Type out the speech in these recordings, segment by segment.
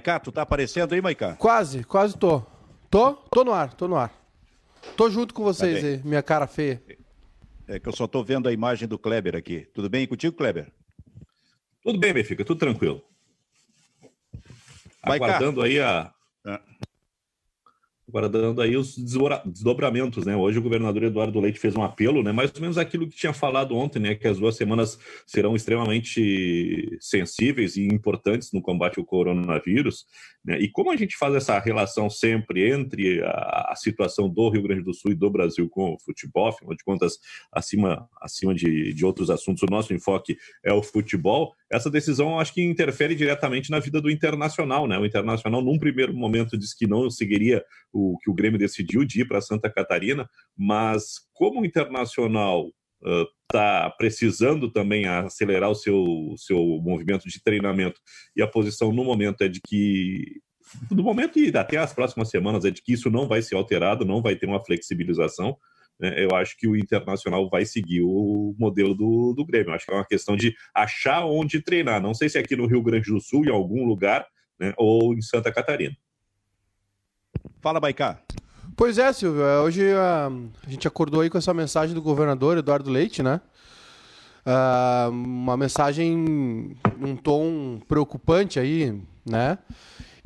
Maiká, tu tá aparecendo aí, Maiká? Quase, quase tô. Tô? Tô no ar, tô no ar. Tô junto com vocês Tá aí, minha cara feia. É que eu só tô vendo a imagem do Kleber aqui. Tudo bem contigo, Kleber? Tudo bem, Benfica, tudo tranquilo. Aguardando aí a. Ah. Aguardando aí os desdobra- desdobramentos, né? Hoje o governador Eduardo Leite fez um apelo, né? Mais ou menos aquilo que tinha falado ontem, né? Que as duas semanas serão extremamente sensíveis e importantes no combate ao coronavírus. Né? E como a gente faz essa relação sempre entre a, a situação do Rio Grande do Sul e do Brasil com o futebol, afinal de contas, acima, acima de, de outros assuntos, o nosso enfoque é o futebol. Essa decisão acho que interfere diretamente na vida do Internacional, né? O Internacional, num primeiro momento, disse que não seguiria o que o Grêmio decidiu de ir para Santa Catarina, mas como o Internacional está precisando também acelerar o seu, seu movimento de treinamento e a posição no momento é de que no momento e até as próximas semanas é de que isso não vai ser alterado, não vai ter uma flexibilização. né? Eu acho que o Internacional vai seguir o modelo do, do Grêmio. Eu acho que é uma questão de achar onde treinar. Não sei se é aqui no Rio Grande do Sul, em algum lugar, né, ou em Santa Catarina. Fala, Maiká. Pois é, Silvio. é, Hoje ah, a gente acordou aí com essa mensagem do governador Eduardo Leite, né? Ah, uma mensagem num tom preocupante aí, né?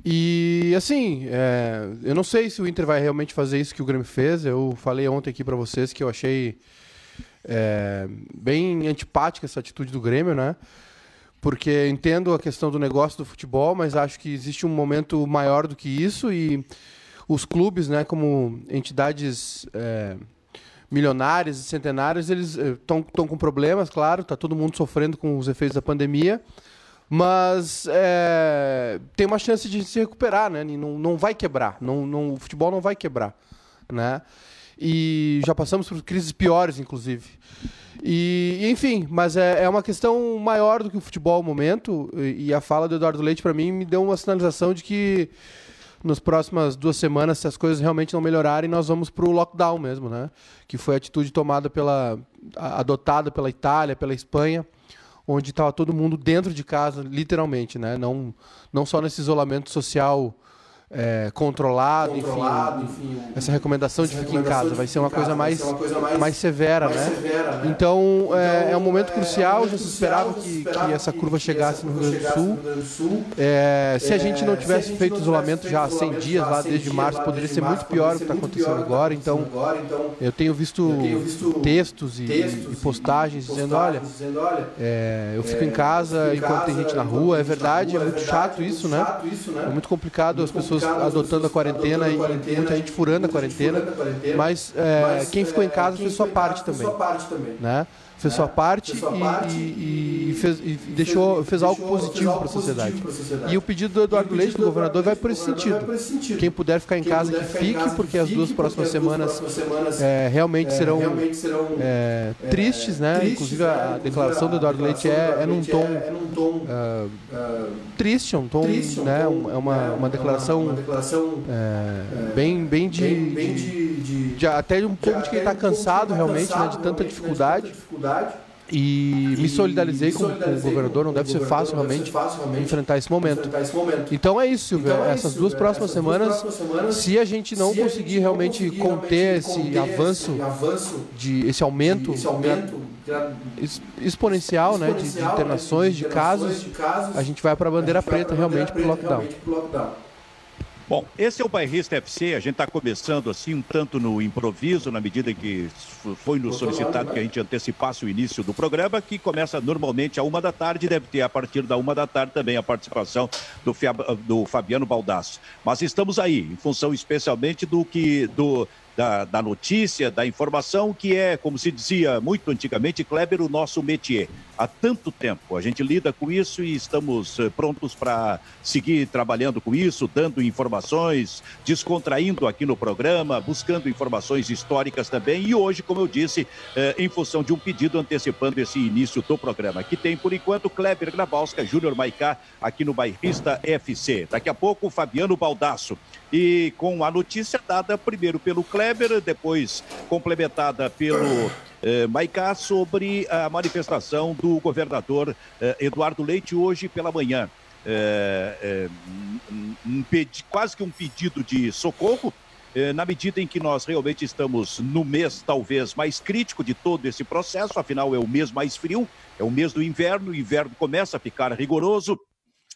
E assim, é, eu não sei se o Inter vai realmente fazer isso que o Grêmio fez. Eu falei ontem aqui pra vocês que eu achei é, bem antipática essa atitude do Grêmio, né? Porque entendo a questão do negócio do futebol, mas acho que existe um momento maior do que isso e os clubes, né, como entidades é, milionárias e centenárias, eles estão com problemas, claro, está todo mundo sofrendo com os efeitos da pandemia, mas é, tem uma chance de se recuperar, né? Não, não vai quebrar, não, não, o futebol não vai quebrar, né? E já passamos por crises piores, inclusive. E, enfim, mas é, é uma questão maior do que o futebol no momento. E, e a fala do Eduardo Leite, para mim, me deu uma sinalização de que nas próximas duas semanas, se as coisas realmente não melhorarem, nós vamos para o lockdown mesmo, né? Que foi a atitude tomada pela. adotada pela Itália, pela Espanha, onde estava todo mundo dentro de casa, literalmente, né? Não, não só nesse isolamento social. É, controlado, enfim, essa recomendação de ficar em casa vai ser uma coisa mais, mais severa, né? Então é, é um momento crucial. Já se esperava que, que essa curva chegasse no Rio Grande do Sul. É, se a gente não tivesse feito isolamento já há 100 dias, lá desde março, poderia ser muito pior o que está acontecendo agora. Então, eu tenho visto textos e, e postagens dizendo: olha, é, eu fico em casa enquanto tem gente na rua. É verdade, é muito chato isso, né? É muito complicado as pessoas adotando a quarentena e muita gente furando a quarentena. Mas é, quem ficou em casa fez sua parte também. Né? Fez sua parte e, e- e fez, e deixou, fez algo positivo para a sociedade. E o pedido do Eduardo Leite, do governador, vai por esse sentido. Quem puder ficar em casa, que fique, porque as duas próximas semanas é, realmente serão é, tristes, né? Inclusive a declaração do Eduardo Leite é, é num tom triste, é um tom, né? É uma, uma declaração é, bem, bem de, de- de- até um pouco de quem está cansado realmente, né? De tanta dificuldade. E me solidarizei com, com o governador, não deve ser fácil realmente enfrentar esse momento. Então é isso, Silvio. Essas duas próximas semanas, se a gente não conseguir realmente conter esse avanço, de esse aumento, ex- exponencial né, de, de internações, de casos, a gente vai para a bandeira preta realmente para o lockdown. Bom, esse é o Bairrista FC, a gente está começando assim um tanto no improviso, na medida que foi nos solicitado que a gente antecipasse o início do programa, que começa normalmente a uma da tarde, deve ter a partir da uma da tarde também a participação do Fabiano Baldasso. Mas estamos aí, em função especialmente do que do da, da notícia, da informação, que é, como se dizia muito antigamente, Kleber, o nosso métier. Há tanto tempo a gente lida com isso e estamos eh, prontos para seguir trabalhando com isso, dando informações, descontraindo aqui no programa, buscando informações históricas também. E hoje, como eu disse, eh, em função de um pedido antecipando esse início do programa, que tem por enquanto Kleber Grabowska, Júnior Maicá, aqui no Bairrista FC. Daqui a pouco, Fabiano Baldasso. E com a notícia dada primeiro pelo Kleber, depois complementada pelo eh, Maicá sobre a manifestação do governador eh, Eduardo Leite hoje pela manhã. é, é, um, quase que um pedido de socorro, é, na medida em que nós realmente estamos no mês talvez mais crítico de todo esse processo, afinal é o mês mais frio, é o mês do inverno, o inverno começa a ficar rigoroso.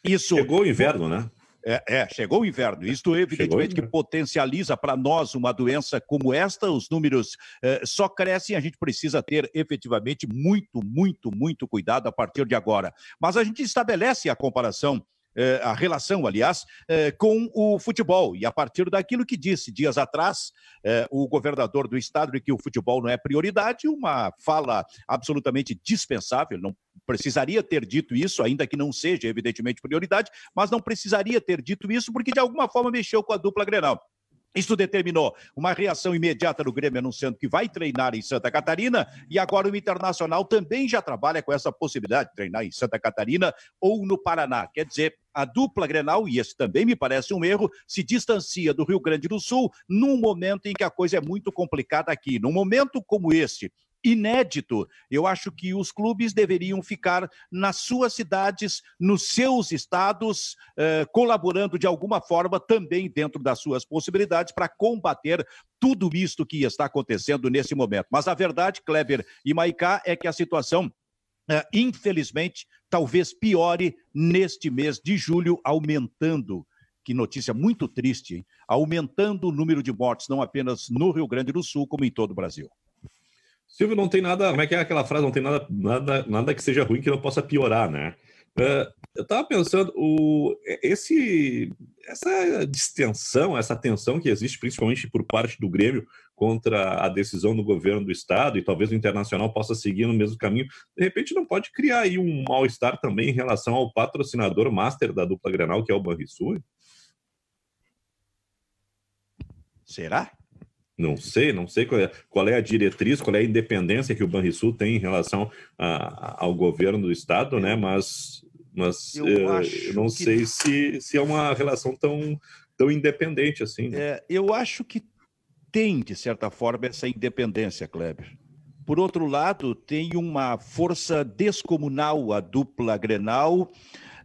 Isso chegou o inverno, né? É, é, chegou o inverno. Isto, evidentemente, que potencializa para nós uma doença como esta. Os números eh, só crescem. A gente precisa ter efetivamente muito, muito, muito cuidado a partir de agora. Mas a gente estabelece a comparação eh, a relação, aliás, eh, com o futebol. E a partir daquilo que disse dias atrás o governador do estado de que o futebol não é prioridade, uma fala absolutamente dispensável, não precisaria ter dito isso, ainda que não seja evidentemente prioridade, mas não precisaria ter dito isso porque de alguma forma mexeu com a dupla Grenal. Isso determinou uma reação imediata do Grêmio anunciando que vai treinar em Santa Catarina e agora o Internacional também já trabalha com essa possibilidade de treinar em Santa Catarina ou no Paraná. Quer dizer, a dupla Grenal, e esse também me parece um erro, se distancia do Rio Grande do Sul num momento em que a coisa é muito complicada aqui. Num momento como este, inédito. Eu acho que os clubes deveriam ficar nas suas cidades, nos seus estados, eh, colaborando de alguma forma também dentro das suas possibilidades para combater tudo isto que está acontecendo nesse momento. Mas a verdade, Kleber e Maicá, é que a situação Uh, infelizmente, talvez piore neste mês de julho, aumentando. Que notícia muito triste, hein? aumentando o número de mortes, não apenas no Rio Grande do Sul, como em todo o Brasil. Silvio, não tem nada. Como é que é aquela frase? Não tem nada, nada, nada que seja ruim que não possa piorar, né? Uh, eu estava pensando, o, esse, essa distensão, essa tensão que existe, principalmente por parte do Grêmio, contra a decisão do governo do Estado, e talvez o Internacional possa seguir no mesmo caminho, de repente não pode criar aí um mal-estar também em relação ao patrocinador master da dupla Granal, que é o Banrisul? Será? Não sei, não sei qual é, qual é, a diretriz, qual é a independência que o Banrisul tem em relação a, ao governo do estado, né? Mas, mas eu, eh, eu não que... sei se, se é uma relação tão, tão independente assim. Né? É, eu acho que tem, de certa forma, essa independência, Kleber. Por outro lado, tem uma força descomunal a dupla Grenal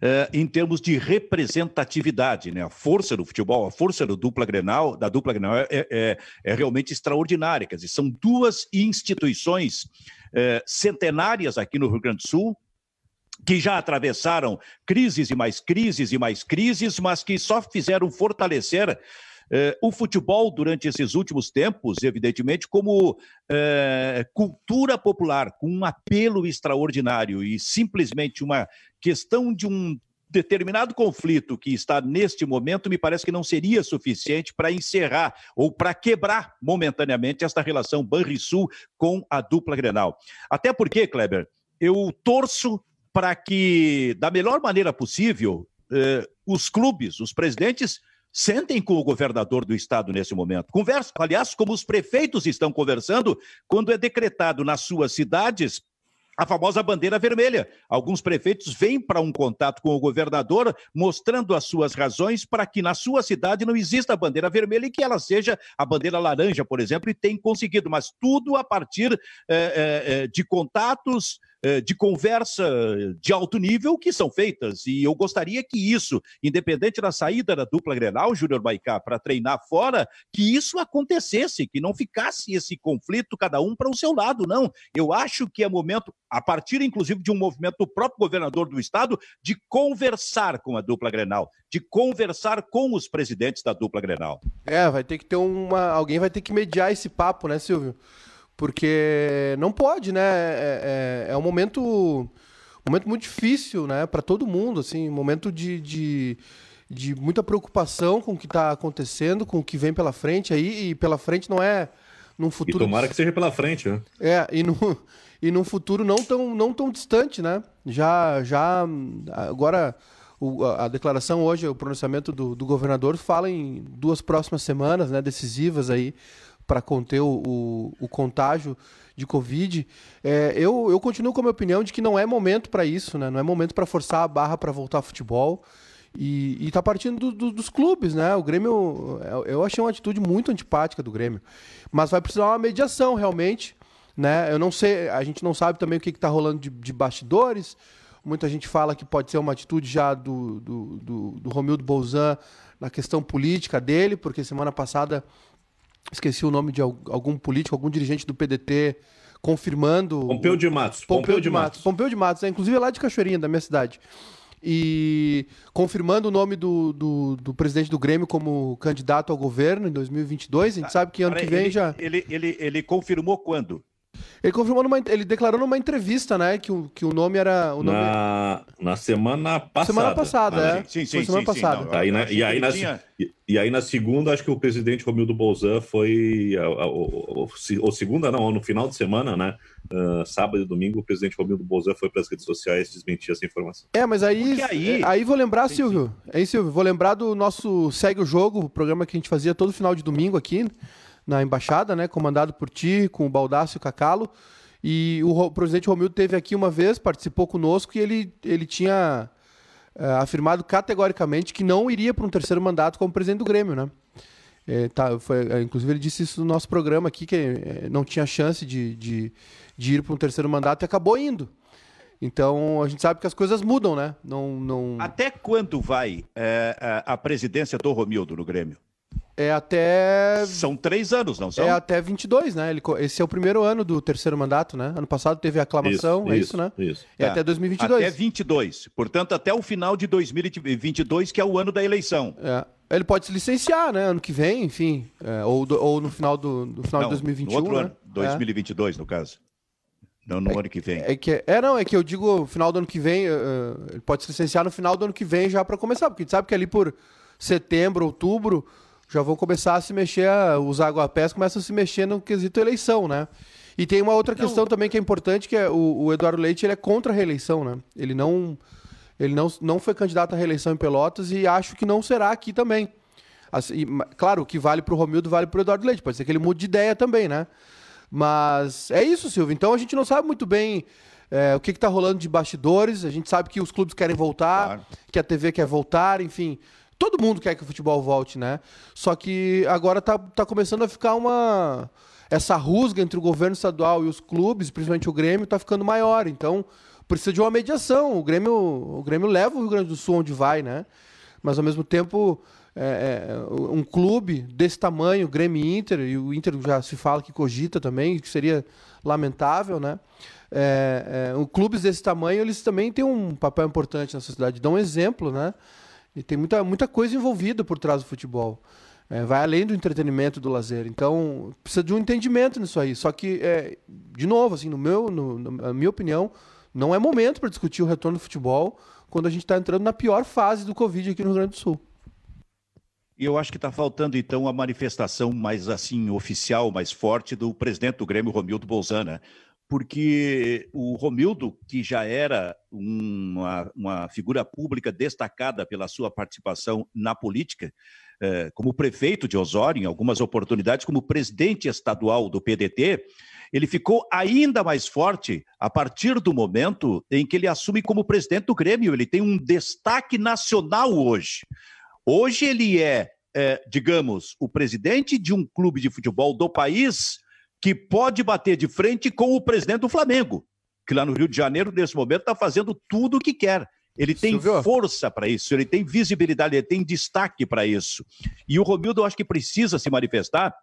uh, em termos de representatividade, né? A força do futebol, a força do dupla Grenal, da dupla Grenal é, é, é realmente extraordinária. Quer dizer, são duas instituições uh, centenárias aqui no Rio Grande do Sul, que já atravessaram crises e mais crises e mais crises, mas que só fizeram fortalecer eh, o futebol, durante esses últimos tempos, evidentemente, como eh, cultura popular, com um apelo extraordinário e simplesmente uma questão de um determinado conflito que está neste momento, me parece que não seria suficiente para encerrar ou para quebrar momentaneamente esta relação Banrisul com a dupla Grenal. Até porque, Kleber, eu torço para que, da melhor maneira possível, eh, os clubes, os presidentes, sentem com o governador do estado nesse momento. Conversam, aliás, como os prefeitos estão conversando quando é decretado nas suas cidades a famosa bandeira vermelha. Alguns prefeitos vêm para um contato com o governador, mostrando as suas razões para que na sua cidade não exista a bandeira vermelha e que ela seja a bandeira laranja, por exemplo, e tem conseguido, mas tudo a partir é, é, de contatos eh, de conversa de alto nível que são feitas. E eu gostaria que isso, independente da saída da dupla Grenal, Júnior Baicá, para treinar fora, que isso acontecesse, que não ficasse esse conflito, cada um para o seu lado, não. Eu acho que é momento, a partir inclusive de um movimento do próprio governador do estado, de conversar com a dupla Grenal, de conversar com os presidentes da dupla Grenal. É, vai ter que ter uma. Alguém vai ter que mediar esse papo, né, Silvio? Porque não pode, né? É, é, é um momento, um momento muito difícil, né? Para todo mundo, assim, um momento de, de, de muita preocupação com o que está acontecendo, com o que vem pela frente aí. E pela frente não é num futuro. E tomara que seja pela frente, né? É, e, no, e num futuro não tão, não tão distante, né? Já, já agora o, a, a, declaração hoje, o pronunciamento do, do governador fala em duas próximas semanas, né? Decisivas aí para conter o, o, o, contágio de Covid. É, eu, eu continuo com a minha opinião de que não é momento para isso, né? não é momento para forçar a barra para voltar ao futebol. E, está partindo do, do, dos clubes, né? O Grêmio, eu achei uma atitude muito antipática do Grêmio. Mas vai precisar uma mediação, realmente. Né? Eu não sei, a gente não sabe também o que está rolando de, de bastidores. Muita gente fala que pode ser uma atitude já do, do, do, do Romildo Bolzan na questão política dele, porque semana passada esqueci o nome de algum político, algum dirigente do PDT confirmando. Pompeu de Matos. Pompeu, Pompeu de, Matos. Matos. Pompeu de Matos, é, inclusive é lá de Cachoeirinha, da minha cidade. E confirmando o nome do, do, do, presidente do Grêmio como candidato ao governo em 2022. A gente ah, sabe que ano que vem ele, já. Ele, ele, ele confirmou quando? Ele confirmou numa, ele declarou numa entrevista, né, que o, que o nome era o nome na, na semana passada. Semana passada, ah, é. Sim, sim, sim, semana sim, passada. Sim, aí, na, e, aí na, tinha... e, e, aí na segunda, acho que o presidente Romildo Bolzan foi o, o, segunda não, no final de semana, né? Uh, sábado e domingo, o presidente Romildo Bolzan foi para as redes sociais desmentir essa informação. É, mas aí aí, aí vou lembrar, Silvio. Aí, Silvio, vou lembrar do nosso segue o jogo, o programa que a gente fazia todo final de domingo aqui na embaixada, né, comandado por ti, com o Baldaço e o Cacalo. E o, presidente Romildo teve aqui uma vez, participou conosco e ele, ele tinha é, afirmado categoricamente que não iria para um terceiro mandato como presidente do Grêmio, né? É, tá, foi, é, inclusive ele disse isso no nosso programa aqui, que é, não tinha chance de, de, de ir para um terceiro mandato e acabou indo. Então a gente sabe que as coisas mudam, né? Não, não... Até quando vai é, a presidência do Romildo no Grêmio? É até. São três anos, não são? É até 22, né? Ele, esse é o primeiro ano do terceiro mandato, né? Ano passado teve aclamação, isso, é isso, isso né? Isso. É, é até 2022. Até 22. Portanto, até o final de 2022, que é o ano da eleição. É. Ele pode se licenciar, né? Ano que vem, enfim. É, ou, do, ou no final, do, no final não, de 2021. No outro né? ano, 2022, é. no caso. Não no é, ano que vem. É, que, é, não, é que eu digo final do ano que vem, uh, ele pode se licenciar no final do ano que vem já para começar, porque a gente sabe que ali por setembro, outubro já vão começar a se mexer, os aguapés começam a se mexer no quesito eleição, né? E tem uma outra não. questão também que é importante, que é o, o, Eduardo Leite ele é contra a reeleição, né? Ele não ele não, não foi candidato à reeleição em Pelotas e acho que não será aqui também. Assim, claro, o que vale para o Romildo vale para o Eduardo Leite. Pode ser que ele mude de ideia também, né? Mas é isso, Silvio. Então a gente não sabe muito bem é, o que está rolando de bastidores. A gente sabe que os clubes querem voltar, claro. que a TV quer voltar, enfim. Todo mundo quer que o futebol volte, né? Só que agora tá, tá começando a ficar uma. Essa rusga entre o governo estadual e os clubes, principalmente o Grêmio, tá ficando maior. Então, precisa de uma mediação. O Grêmio, o Grêmio leva o Rio Grande do Sul onde vai, né? Mas ao mesmo tempo, é, é, um clube desse tamanho, Grêmio Inter, e o Inter já se fala que cogita também, que seria lamentável, né? É, é, clubes desse tamanho, eles também têm um papel importante na sociedade, dão um exemplo, né? E tem muita, muita coisa envolvida por trás do futebol. É, vai além do entretenimento do lazer. Então, precisa de um entendimento nisso aí. Só que, é, de novo, assim, no meu, no, na minha opinião, não é momento para discutir o retorno do futebol quando a gente está entrando na pior fase do Covid aqui no Rio Grande do Sul. E eu acho que está faltando, então, a manifestação mais assim oficial, mais forte do presidente do Grêmio, Romildo Bolzana porque o Romildo, que já era uma, uma figura pública destacada pela sua participação na política, eh, como prefeito de Osório, em algumas oportunidades, como presidente estadual do PDT, ele ficou ainda mais forte a partir do momento em que ele assume como presidente do Grêmio. Ele tem um destaque nacional hoje. Hoje ele é, é digamos, o presidente de um clube de futebol do país que pode bater de frente com o presidente do Flamengo, que lá no Rio de Janeiro, nesse momento, está fazendo tudo o que quer. Ele tem Silvio. força para isso, ele tem visibilidade, ele tem destaque para isso. E o Romildo, eu acho que precisa se manifestar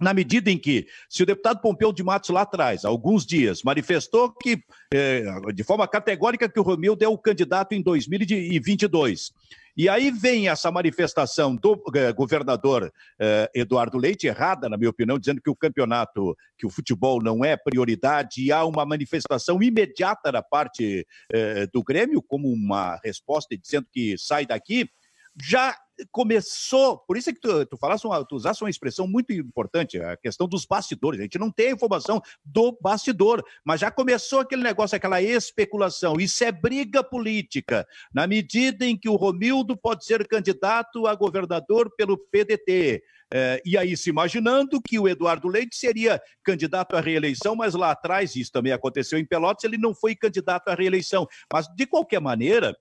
na medida em que, se o deputado Pompeu de Matos lá atrás, há alguns dias, manifestou que, eh, de forma categórica, que o Romildo é o candidato em 2022. E aí vem essa manifestação do eh, governador eh, Eduardo Leite, errada, na minha opinião, dizendo que o campeonato, que o futebol não é prioridade, e há uma manifestação imediata da parte do Grêmio, como uma resposta dizendo que sai daqui. Já começou, por isso é que tu, tu falaste uma, tu usaste uma expressão muito importante, a questão dos bastidores. A gente não tem a informação do bastidor, mas já começou aquele negócio, aquela especulação. Isso é briga política. Na medida em que o Romildo pode ser candidato a governador pelo PDT, é, e aí, se imaginando que o Eduardo Leite seria candidato à reeleição, mas lá atrás, isso também aconteceu em Pelotas, ele não foi candidato à reeleição. Mas, de qualquer maneira,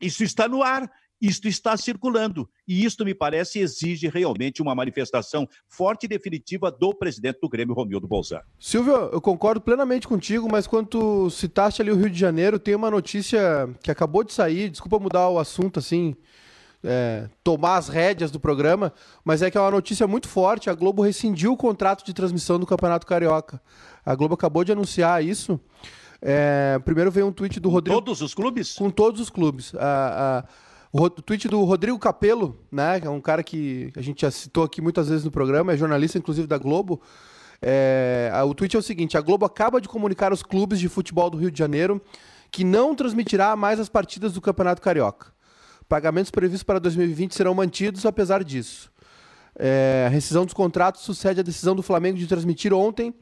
isso está no ar. Isto está circulando e isto me parece exige realmente uma manifestação forte e definitiva do presidente do Grêmio, Romildo Bolzano. Silvio, eu concordo plenamente contigo, mas quando tu citaste ali o Rio de Janeiro, tem uma notícia que acabou de sair, desculpa mudar o assunto assim, é, tomar as rédeas do programa, mas é que é uma notícia muito forte. A Globo rescindiu o contrato de transmissão do Campeonato Carioca. A Globo acabou de anunciar isso. É, primeiro veio um tweet do Rodrigo. Todos os clubes? Com todos os clubes. A, a, o tweet do Rodrigo Capello, né, que é um cara que a gente já citou aqui muitas vezes no programa, é jornalista inclusive da Globo. É, o tweet é o seguinte: a Globo acaba de comunicar aos clubes de futebol do Rio de Janeiro que não transmitirá mais as partidas do Campeonato Carioca. Pagamentos previstos para 2020 serão mantidos apesar disso. É, a rescisão dos contratos sucede a decisão do Flamengo de transmitir ontem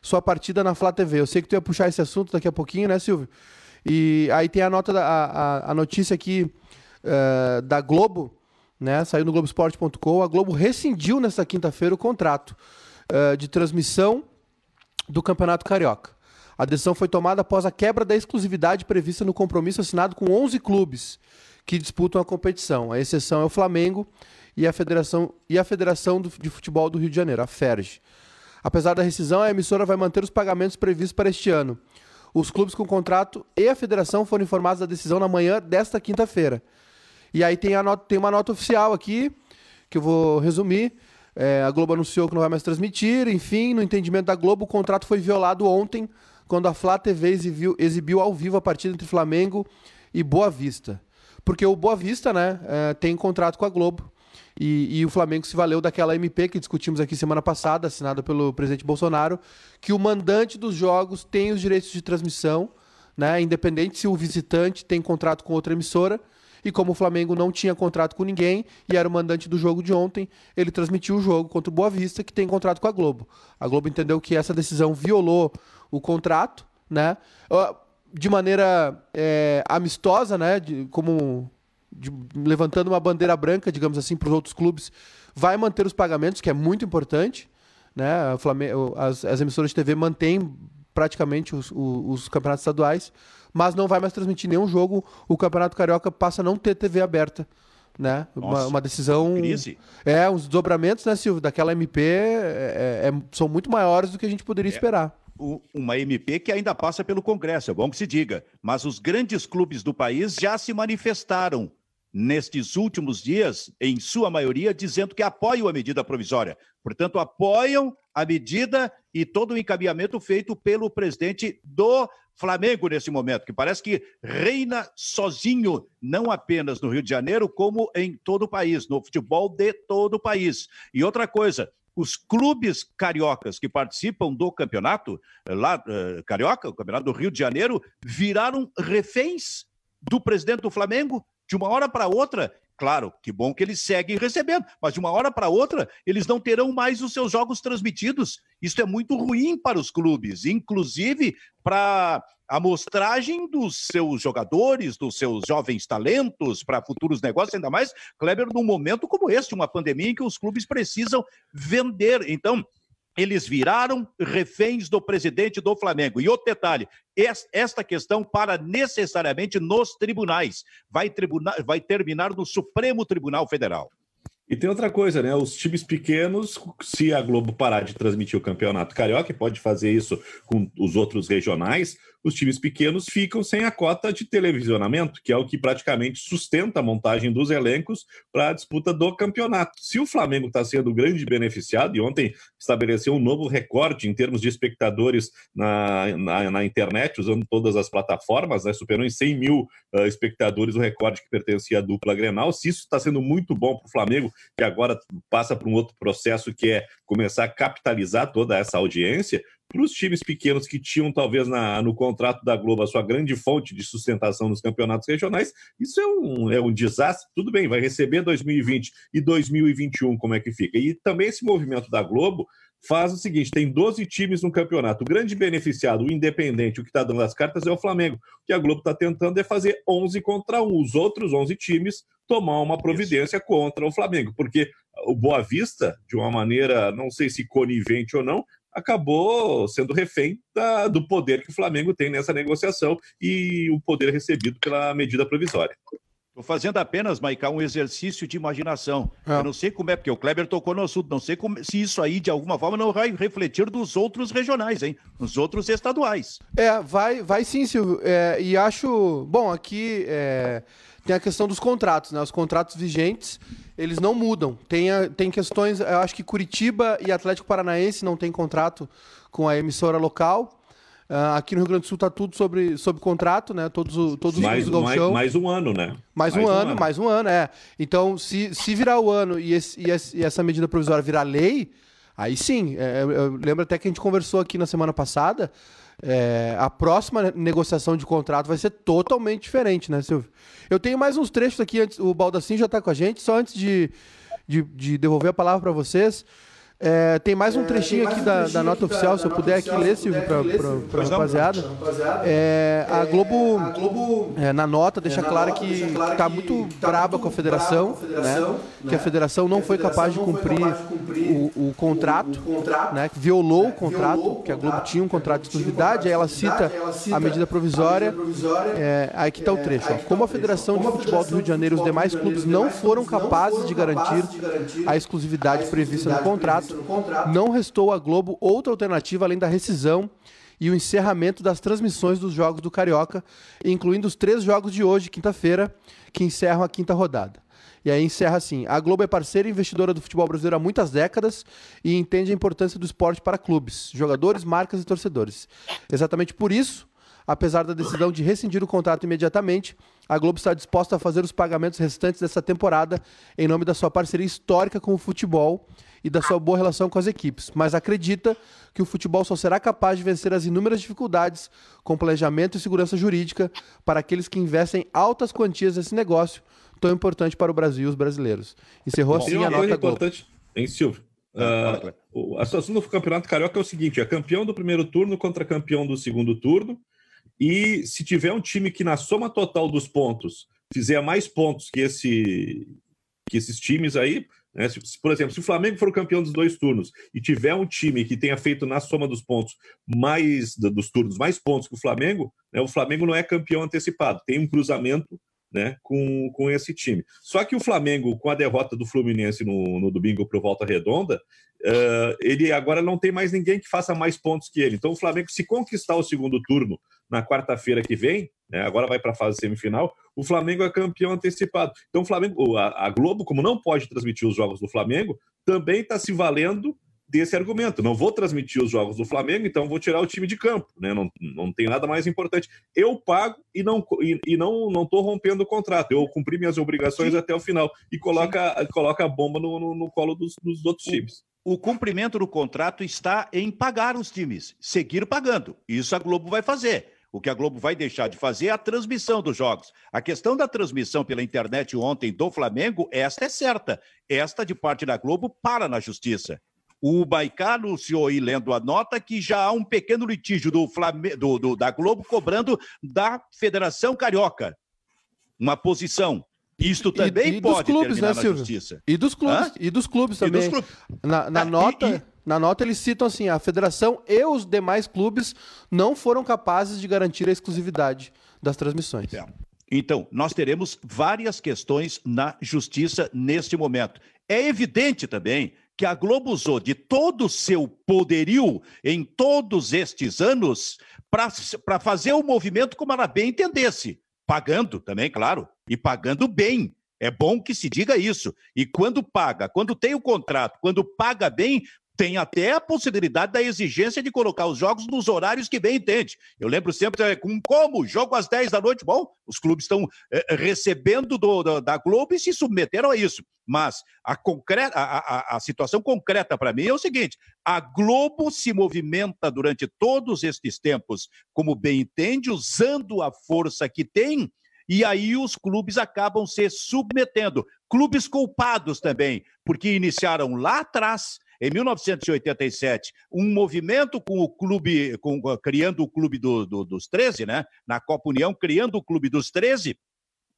sua partida na Flá TV. Eu sei que tu ia puxar esse assunto daqui a pouquinho, né, Silvio? E aí tem a nota, da, a, a notícia aqui uh, da Globo, né? Saiu no Globoesporte.com. A Globo rescindiu nesta quinta-feira o contrato uh, de transmissão do Campeonato Carioca. A decisão foi tomada após a quebra da exclusividade prevista no compromisso assinado com 11 clubes que disputam a competição. A exceção é o Flamengo e a Federação, e a Federação de Futebol do Rio de Janeiro, a FERJ. Apesar da rescisão, a emissora vai manter os pagamentos previstos para este ano. Os clubes com contrato e a federação foram informados da decisão na manhã desta quinta-feira. E aí tem, a nota, tem uma nota oficial aqui, que eu vou resumir. É, a Globo anunciou que não vai mais transmitir. Enfim, no entendimento da Globo, o contrato foi violado ontem, quando a Flá TV exibiu, exibiu ao vivo a partida entre Flamengo e Boa Vista. Porque o Boa Vista, né, é, tem contrato com a Globo. E, e, o Flamengo se valeu daquela MP que discutimos aqui semana passada, assinada pelo presidente Bolsonaro, que o mandante dos jogos tem os direitos de transmissão, né, independente se o visitante tem contrato com outra emissora. E como o Flamengo não tinha contrato com ninguém e era o mandante do jogo de ontem, ele transmitiu o jogo contra o Boa Vista, que tem contrato com a Globo. A Globo entendeu que essa decisão violou o contrato, né? de maneira é, amistosa, né, de, como de, levantando uma bandeira branca, digamos assim, para os outros clubes, vai manter os pagamentos, que é muito importante. Né? Flamengo, as, as emissoras de TV mantêm praticamente os, os, os, campeonatos estaduais, mas não vai mais transmitir nenhum jogo. O Campeonato Carioca passa a não ter TV aberta. Né? Uma, uma, decisão. Crise. É, os desdobramentos, né, Silvio, daquela MP é, é, são muito maiores do que a gente poderia é. esperar uma MP que ainda passa pelo Congresso, é bom que se diga. Mas os grandes clubes do país já se manifestaram nestes últimos dias, em sua maioria, dizendo que apoiam a medida provisória. Portanto, apoiam a medida e todo o encaminhamento feito pelo presidente do Flamengo nesse momento, que parece que reina sozinho, não apenas no Rio de Janeiro, como em todo o país, no futebol de todo o país. E outra coisa, os clubes cariocas que participam do campeonato, eh, lá, uh, carioca, o campeonato do Rio de Janeiro, viraram reféns do presidente do Flamengo de uma hora para outra. Claro, que bom que eles seguem recebendo, mas de uma hora para outra eles não terão mais os seus jogos transmitidos. Isso é muito ruim para os clubes, inclusive para a amostragem dos seus jogadores, dos seus jovens talentos para futuros negócios, ainda mais, Kleber, num momento como este, uma pandemia em que os clubes precisam vender. Então, eles viraram reféns do presidente do Flamengo. E outro detalhe: esta questão para necessariamente nos tribunais. Vai, tribuna, vai terminar no Supremo Tribunal Federal. E tem outra coisa, né? Os times pequenos, se a Globo parar de transmitir o campeonato carioca, pode fazer isso com os outros regionais, os times pequenos ficam sem a cota de televisionamento, que é o que praticamente sustenta a montagem dos elencos para a disputa do campeonato. Se o Flamengo está sendo grande beneficiado, e ontem estabeleceu um novo recorde em termos de espectadores na, na, na internet, usando todas as plataformas, né, superou em 100 mil uh, espectadores o recorde que pertencia à dupla Grenal. Se isso está sendo muito bom para o Flamengo, que agora passa por um outro processo que é começar a capitalizar toda essa audiência, para os times pequenos que tinham, talvez, na, no contrato da Globo, a sua grande fonte de sustentação nos campeonatos regionais, isso é um, é um desastre. Tudo bem, vai receber 2020 e 2021, como é que fica? E também esse movimento da Globo faz o seguinte: tem 12 times no campeonato. O grande beneficiado, o independente, o que está dando as cartas é o Flamengo. O que a Globo está tentando é fazer 11 contra 1. Os outros 11 times tomar uma providência Isso. contra o Flamengo, porque o Boa Vista, de uma maneira, não sei se conivente ou não, acabou sendo refém da, do poder que o Flamengo tem nessa negociação e o poder recebido pela medida provisória. Estou fazendo apenas, Maiká, um exercício de imaginação. É. Eu não sei como é, porque o Kleber tocou no assunto, não sei como, se isso aí, de alguma forma, não vai refletir dos outros regionais, hein? Nos outros estaduais. É, vai, vai sim, Silvio. É, e acho. Bom, aqui é, tem a questão dos contratos, né? Os contratos vigentes, eles não mudam. Tem, a, tem questões. Eu acho que Curitiba e Atlético Paranaense não tem contrato com a emissora local. Uh, aqui no Rio Grande do Sul está tudo sobre, sobre contrato, né? Todos, todos mais, os do mais, mais, um ano, né? Mais, mais um, um ano, ano, mais um ano, é. Então, se, se virar o ano e, esse, e, esse, e essa medida provisória virar lei, aí sim. É, eu lembro até que a gente conversou aqui na semana passada. É, a próxima negociação de contrato vai ser totalmente diferente, né, Silvio? Eu tenho mais uns trechos aqui, antes, o Baldassin já está com a gente, só antes de, de, de devolver a palavra para vocês. É, tem mais um é, trechinho aqui da, da nota oficial, se eu puder aqui ler, Silvio, para a rapaziada. É, a Globo, é, na nota, deixa claro que está muito braba com a federação, né? que a federação não foi capaz de cumprir o, o contrato, né? violou o contrato, que a Globo tinha um contrato de exclusividade, aí ela cita a medida provisória. É, aí que está o trecho. Ó. Como a Federação de Futebol do Rio de Janeiro e os demais clubes não foram capazes de garantir a exclusividade prevista no contrato, não restou à Globo outra alternativa além da rescisão e o encerramento das transmissões dos jogos do Carioca, incluindo os três jogos de hoje, quinta-feira, que encerram a quinta rodada. E aí encerra assim: a Globo é parceira e investidora do futebol brasileiro há muitas décadas e entende a importância do esporte para clubes, jogadores, marcas e torcedores. Exatamente por isso, apesar da decisão de rescindir o contrato imediatamente, a Globo está disposta a fazer os pagamentos restantes dessa temporada em nome da sua parceria histórica com o futebol e da sua boa relação com as equipes, mas acredita que o futebol só será capaz de vencer as inúmeras dificuldades com planejamento e segurança jurídica para aqueles que investem altas quantias nesse negócio tão importante para o Brasil e os brasileiros. Encerrou Bom, assim a nota importante, Globo. Hein, Silvio? Uh, a situação do Campeonato Carioca é o seguinte: é campeão do primeiro turno contra campeão do segundo turno. E se tiver um time que, na soma total dos pontos, fizer mais pontos que, esse, que esses times aí, né? Se, por exemplo, se o Flamengo for o campeão dos dois turnos e tiver um time que tenha feito na soma dos pontos mais dos turnos mais pontos que o Flamengo, né? o Flamengo não é campeão antecipado, tem um cruzamento né, com, com esse time. Só que o Flamengo, com a derrota do Fluminense no, no domingo para o Volta Redonda, uh, ele agora não tem mais ninguém que faça mais pontos que ele. Então, o Flamengo, se conquistar o segundo turno na quarta-feira que vem, né, agora vai para a fase semifinal, o Flamengo é campeão antecipado. Então, o Flamengo, a, a Globo, como não pode transmitir os jogos do Flamengo, também está se valendo desse argumento. Não vou transmitir os jogos do Flamengo, então vou tirar o time de campo. Né? Não, não tem nada mais importante. Eu pago e não e, e não não estou rompendo o contrato. Eu cumpri minhas obrigações Sim. até o final e coloca, coloca a bomba no, no, no colo dos, dos outros times. O cumprimento do contrato está em pagar os times, seguir pagando. Isso a Globo vai fazer. O que a Globo vai deixar de fazer é a transmissão dos jogos. A questão da transmissão pela internet ontem do Flamengo, esta é certa. Esta, de parte da Globo, para na justiça. O Baicá anunciou aí, lendo a nota, que já há um pequeno litígio do, Flamengo, do, do da Globo cobrando da Federação Carioca uma posição. Isto também e, e pode clubes, terminar né, na Silvio? justiça. E dos clubes, Hã? e dos clubes também. Dos clubes. Na, na ah, nota, e, e... na nota eles citam assim, a federação e os demais clubes não foram capazes de garantir a exclusividade das transmissões. É. Então, nós teremos várias questões na justiça neste momento. É evidente também que a Globo usou de todo o seu poderio em todos estes anos para fazer o movimento como ela bem entendesse. Pagando também, claro, e pagando bem. É bom que se diga isso. E quando paga, quando tem o contrato, quando paga bem, tem até a possibilidade da exigência de colocar os jogos nos horários que bem entende. Eu lembro sempre, é, com como? Jogo às 10 da noite? Bom, os clubes estão é, recebendo do, do, da Globo e se submeteram a isso. Mas a, concreta, a, a, a situação concreta para mim é o seguinte: a Globo se movimenta durante todos estes tempos, como bem entende, usando a força que tem e aí os clubes acabam se submetendo. Clubes culpados também, porque iniciaram lá atrás em 1987, um movimento com o clube, com, criando o clube do, do, dos 13, né? Na Copa União, criando o clube dos 13,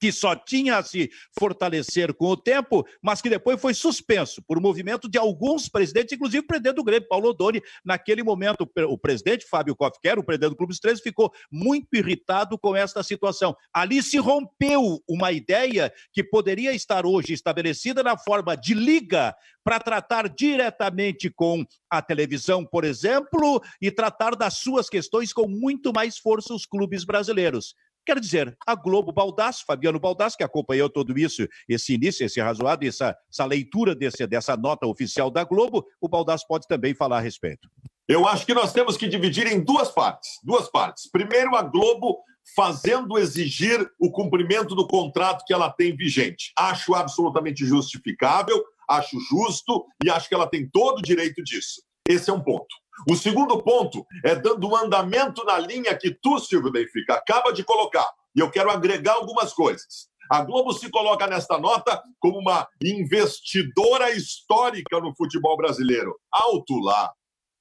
que só tinha a se fortalecer com o tempo, mas que depois foi suspenso por movimento de alguns presidentes, inclusive o presidente do Grêmio, Paulo Odoni. Naquele momento, o presidente Fábio era o presidente do Clube dos 13, ficou muito irritado com esta situação. Ali se rompeu uma ideia que poderia estar hoje estabelecida na forma de liga para tratar diretamente com a televisão, por exemplo, e tratar das suas questões com muito mais força os clubes brasileiros. Quero dizer, a Globo Baldasso, Fabiano Baldasso, que acompanhou tudo isso, esse início, esse razoado, essa, essa leitura desse, dessa nota oficial da Globo, o Baldasso pode também falar a respeito. Eu acho que nós temos que dividir em duas partes. Duas partes. Primeiro, a Globo fazendo exigir o cumprimento do contrato que ela tem vigente. Acho absolutamente justificável, acho justo e acho que ela tem todo o direito disso. Esse é um ponto. O segundo ponto é dando um andamento na linha que tu, Silvio Benfica, acaba de colocar. E eu quero agregar algumas coisas. A Globo se coloca nesta nota como uma investidora histórica no futebol brasileiro. Alto lá.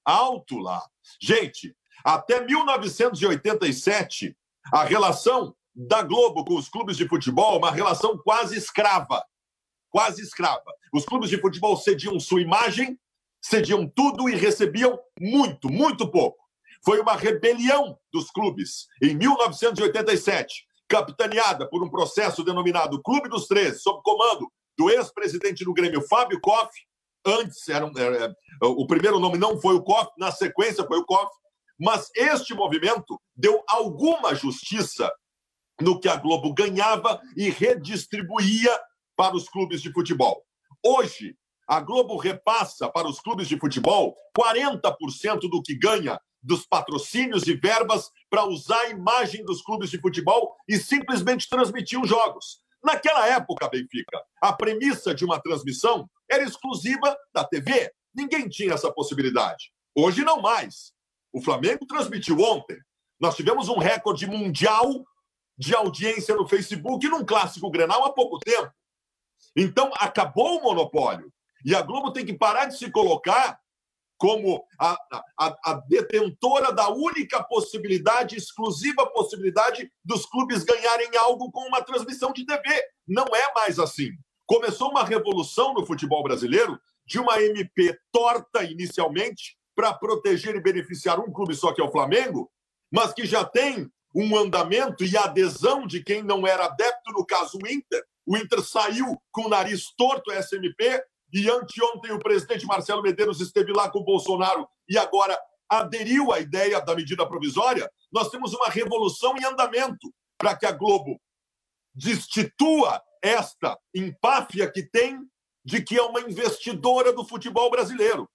Alto lá. Gente, até 1987, a relação da Globo com os clubes de futebol, uma relação quase escrava. Quase escrava. Os clubes de futebol cediam sua imagem cediam tudo e recebiam muito, muito pouco. Foi uma rebelião dos clubes em 1987, capitaneada por um processo denominado Clube dos Três, sob comando do ex-presidente do Grêmio, Fábio Koff. Antes, era, era, o primeiro nome não foi o Koff, na sequência foi o Koff. Mas este movimento deu alguma justiça no que a Globo ganhava e redistribuía para os clubes de futebol. Hoje, a Globo repassa para os clubes de futebol 40% do que ganha dos patrocínios e verbas para usar a imagem dos clubes de futebol e simplesmente transmitir os jogos. Naquela época, Benfica, a premissa de uma transmissão era exclusiva da TV. Ninguém tinha essa possibilidade. Hoje não mais. O Flamengo transmitiu ontem. Nós tivemos um recorde mundial de audiência no Facebook num clássico Grenal há pouco tempo. Então, acabou o monopólio. E a Globo tem que parar de se colocar como a, a, a, detentora da única possibilidade, exclusiva possibilidade dos clubes ganharem algo com uma transmissão de TV. Não é mais assim. Começou uma revolução no futebol brasileiro de uma MP torta inicialmente para proteger e beneficiar um clube só que é o Flamengo, mas que já tem um andamento e adesão de quem não era adepto, no caso o Inter. O Inter saiu com o nariz torto, SMP, e anteontem o presidente Marcelo Medeiros esteve lá com o Bolsonaro e agora aderiu à ideia da medida provisória, nós temos uma revolução em andamento para que a Globo destitua esta empáfia que tem de que é uma investidora do futebol brasileiro.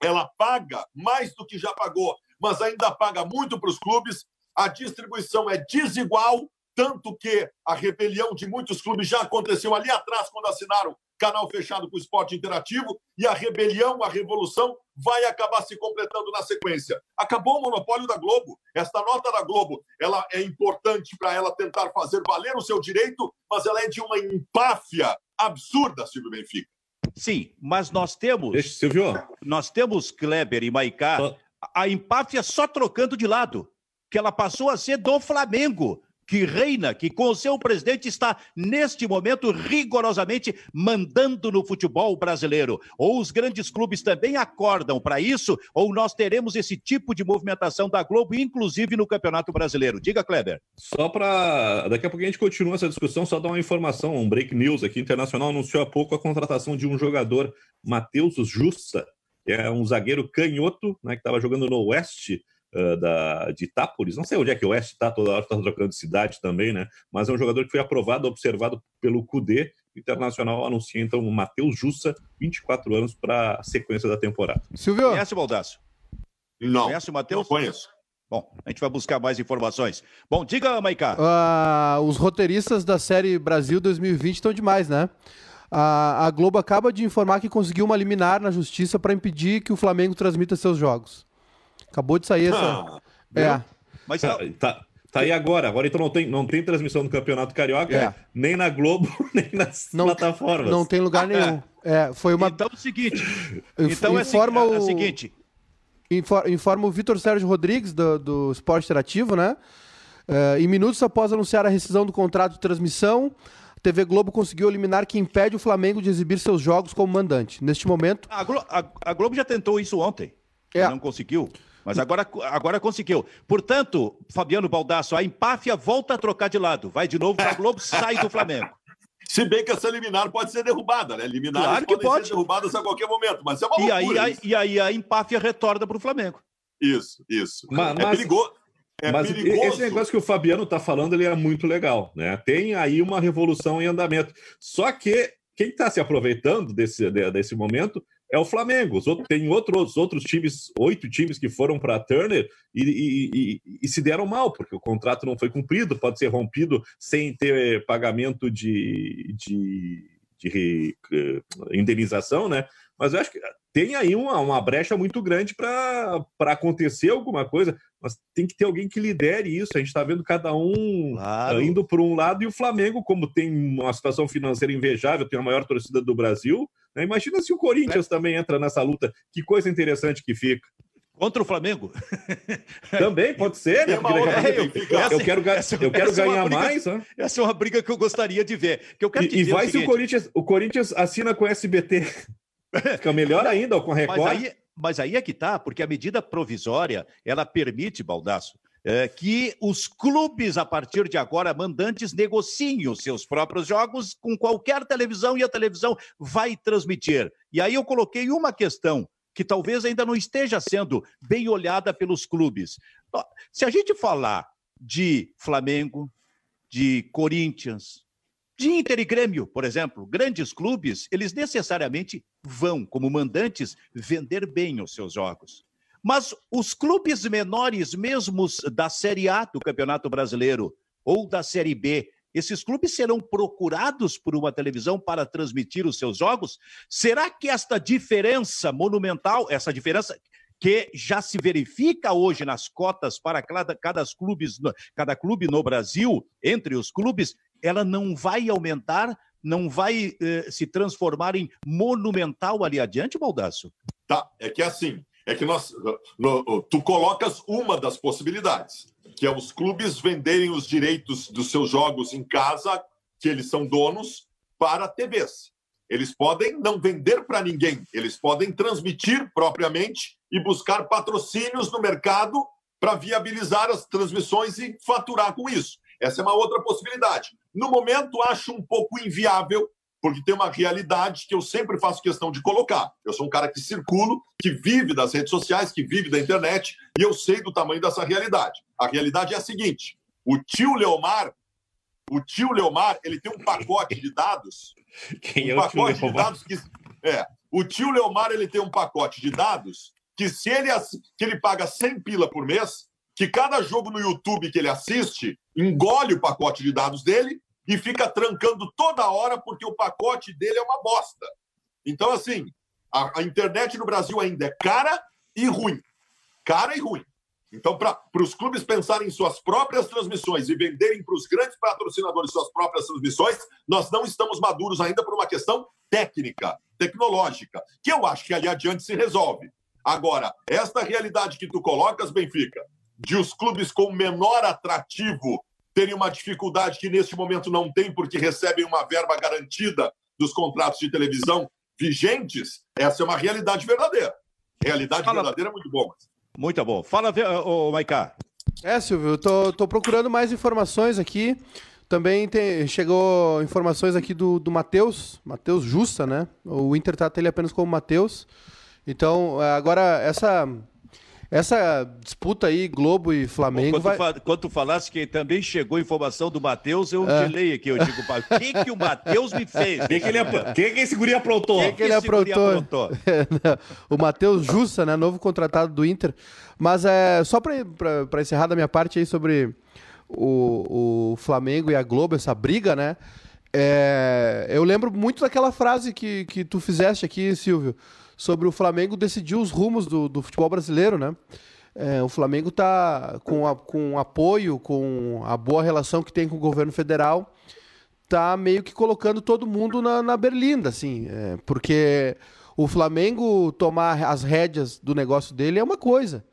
Ela paga mais do que já pagou, mas ainda paga muito para os clubes. A distribuição é desigual, tanto que a rebelião de muitos clubes já aconteceu ali atrás, quando assinaram canal fechado com o esporte interativo, e a rebelião, a revolução vai acabar se completando na sequência. Acabou o monopólio da Globo. Esta nota da Globo ela é importante para ela tentar fazer valer o seu direito, mas ela é de uma empáfia absurda, Silvio Benfica. Sim, mas nós temos. Deixa, Silvio. Nós temos Kleber e Maicá, a empáfia só trocando de lado. Que ela passou a ser do Flamengo que reina, que com o seu presidente está, neste momento, rigorosamente mandando no futebol brasileiro. Ou os grandes clubes também acordam para isso, ou nós teremos esse tipo de movimentação da Globo, inclusive no Campeonato Brasileiro. Diga, Kleber. Só para. Daqui a pouco a gente continua essa discussão, só dar uma informação, um break news aqui. Internacional anunciou há pouco a contratação de um jogador, Matheus Justa, que é um zagueiro canhoto, né, que estava jogando no Oeste uh, da, de Itápolis, não sei onde é que o Oeste está, toda hora está trocando de cidade também, né? Mas é um jogador que foi aprovado, observado pelo CUDE, Internacional anuncia então o Matheus Jussa, 24 anos, para a sequência da temporada. Silvio. Conhece o Baldaço? Não. Conhece o Matheus? Não conheço. Bom, a gente vai buscar mais informações. Bom, diga, Maiká. Uh, os roteiristas da série Brasil 2020 estão demais, né? A Globo acaba de informar que conseguiu uma liminar na justiça para impedir que o Flamengo transmita seus jogos. Acabou de sair essa. Ah, é. Mas tá, tá, tá, aí agora. Agora então não tem, não tem transmissão do Campeonato Carioca, é. nem na Globo, nem nas não, plataformas. Não tem lugar nenhum. É, foi uma... Então é o seguinte. Então é informa é, o... é o seguinte. Informa o Vitor Sérgio Rodrigues, do, do Esporte Interativo, né? Uh, em minutos após anunciar a rescisão do contrato de transmissão, a TV Globo conseguiu eliminar que impede o Flamengo de exibir seus jogos como mandante. Neste momento. A, Glo a, a Globo já tentou isso ontem. É. Não conseguiu. Mas agora, agora conseguiu. Portanto, Fabiano Baldasso, a empáfia volta a trocar de lado. Vai de novo para a Globo, sai do Flamengo. Se bem que essa liminar pode ser derrubada, né? Liminares claro que pode. ser derrubadas a qualquer momento, mas é uma e loucura. Aí, e aí a empáfia retorna para o Flamengo. Isso, isso. Mas, é perigoso. É mas perigoso. esse negócio que o Fabiano está falando, ele é muito legal, né? Tem aí uma revolução em andamento. Só que quem está se aproveitando desse, desse momento é o Flamengo. Os outros, tem outros, outros times, oito times que foram para a Turner e, e, e, e, se deram mal, porque o contrato não foi cumprido, pode ser rompido sem ter pagamento de, de, de uh, indenização, né? Mas eu acho que tem aí uma, uma brecha muito grande para acontecer alguma coisa, mas tem que ter alguém que lidere isso. A gente está vendo cada um claro. indo por um lado e o Flamengo, como tem uma situação financeira invejável, tem a maior torcida do Brasil. Né? Imagina se o Corinthians é. também entra nessa luta. Que coisa interessante que fica. Contra o Flamengo? Também pode ser, né? É, eu, eu, quero, eu quero ganhar briga, mais. Né? Essa é uma briga que eu gostaria de ver. Que eu quero e, e vai o se o Corinthians, o Corinthians assina com o SBT. Fica melhor ainda com a Record. Mas aí, mas aí é que tá, porque a medida provisória, ela permite, Baldaço, é, que os clubes, a partir de agora, mandantes, negociem os seus próprios jogos com qualquer televisão e a televisão vai transmitir. E aí eu coloquei uma questão que talvez ainda não esteja sendo bem olhada pelos clubes. Se a gente falar de Flamengo, de Corinthians, de Inter e Grêmio, por exemplo, grandes clubes, eles necessariamente vão, como mandantes, vender bem os seus jogos. Mas os clubes menores, mesmo da Série A do Campeonato Brasileiro ou da Série B, esses clubes serão procurados por uma televisão para transmitir os seus jogos? Será que esta diferença monumental, essa diferença que já se verifica hoje nas cotas para cada, cada, clubes, cada clube no Brasil, entre os clubes, ela não vai aumentar, não vai eh, se transformar em monumental ali adiante, Baldasso? Tá, é que é assim, é que nós, no, tu colocas uma das possibilidades, que é os clubes venderem os direitos dos seus jogos em casa, que eles são donos, para TVs. Eles podem não vender para ninguém, eles podem transmitir propriamente e buscar patrocínios no mercado para viabilizar as transmissões e faturar com isso. Essa é uma outra possibilidade. No momento, acho um pouco inviável, porque tem uma realidade que eu sempre faço questão de colocar. Eu sou um cara que circulo, que vive das redes sociais, que vive da internet, e eu sei do tamanho dessa realidade. A realidade é a seguinte: o tio Leomar, o tio Leomar, ele tem um pacote de dados. Quem um é o tio Leomar? De dados que, é, o tio Leomar ele tem um pacote de dados que se ele que ele paga 100 pila por mês, que cada jogo no YouTube que ele assiste engole o pacote de dados dele e fica trancando toda hora porque o pacote dele é uma bosta. Então, assim, a, a internet no Brasil ainda é cara e ruim. Cara e ruim. Então, para os clubes pensarem em suas próprias transmissões e venderem para os grandes patrocinadores suas próprias transmissões, nós não estamos maduros ainda por uma questão técnica, tecnológica, que eu acho que ali adiante se resolve. Agora, esta realidade que tu colocas, Benfica, de os clubes com menor atrativo terem uma dificuldade que neste momento não tem, porque recebem uma verba garantida dos contratos de televisão vigentes, essa é uma realidade verdadeira. Realidade Fala. verdadeira é muito bom. Muito bom. Fala, ô, Maiká. É, Silvio, eu tô, tô procurando mais informações aqui. Também tem, chegou informações aqui do, do Matheus, Matheus Justa, né? O Inter trata ele apenas como Matheus. Então, agora, essa essa disputa aí, Globo e Flamengo. Quando, vai... tu, quando tu falasse que também chegou informação do Matheus, eu é. gelei aqui. Eu digo, o que, que o Matheus me fez? O que, que, ele, que, que esse guri aprontou? O que, que, ele aprontou? aprontou? o Matheus Jussa, né? Novo contratado do Inter. Mas é, só para encerrar da minha parte aí sobre o, o Flamengo e a Globo, essa briga, né? É, eu lembro muito daquela frase que, que tu fizeste aqui, Silvio sobre o Flamengo decidir os rumos do, do futebol brasileiro, né? É, o Flamengo está com, a, com apoio, com a boa relação que tem com o governo federal, tá meio que colocando todo mundo na, na berlinda, assim, é, porque o Flamengo tomar as rédeas do negócio dele é uma coisa,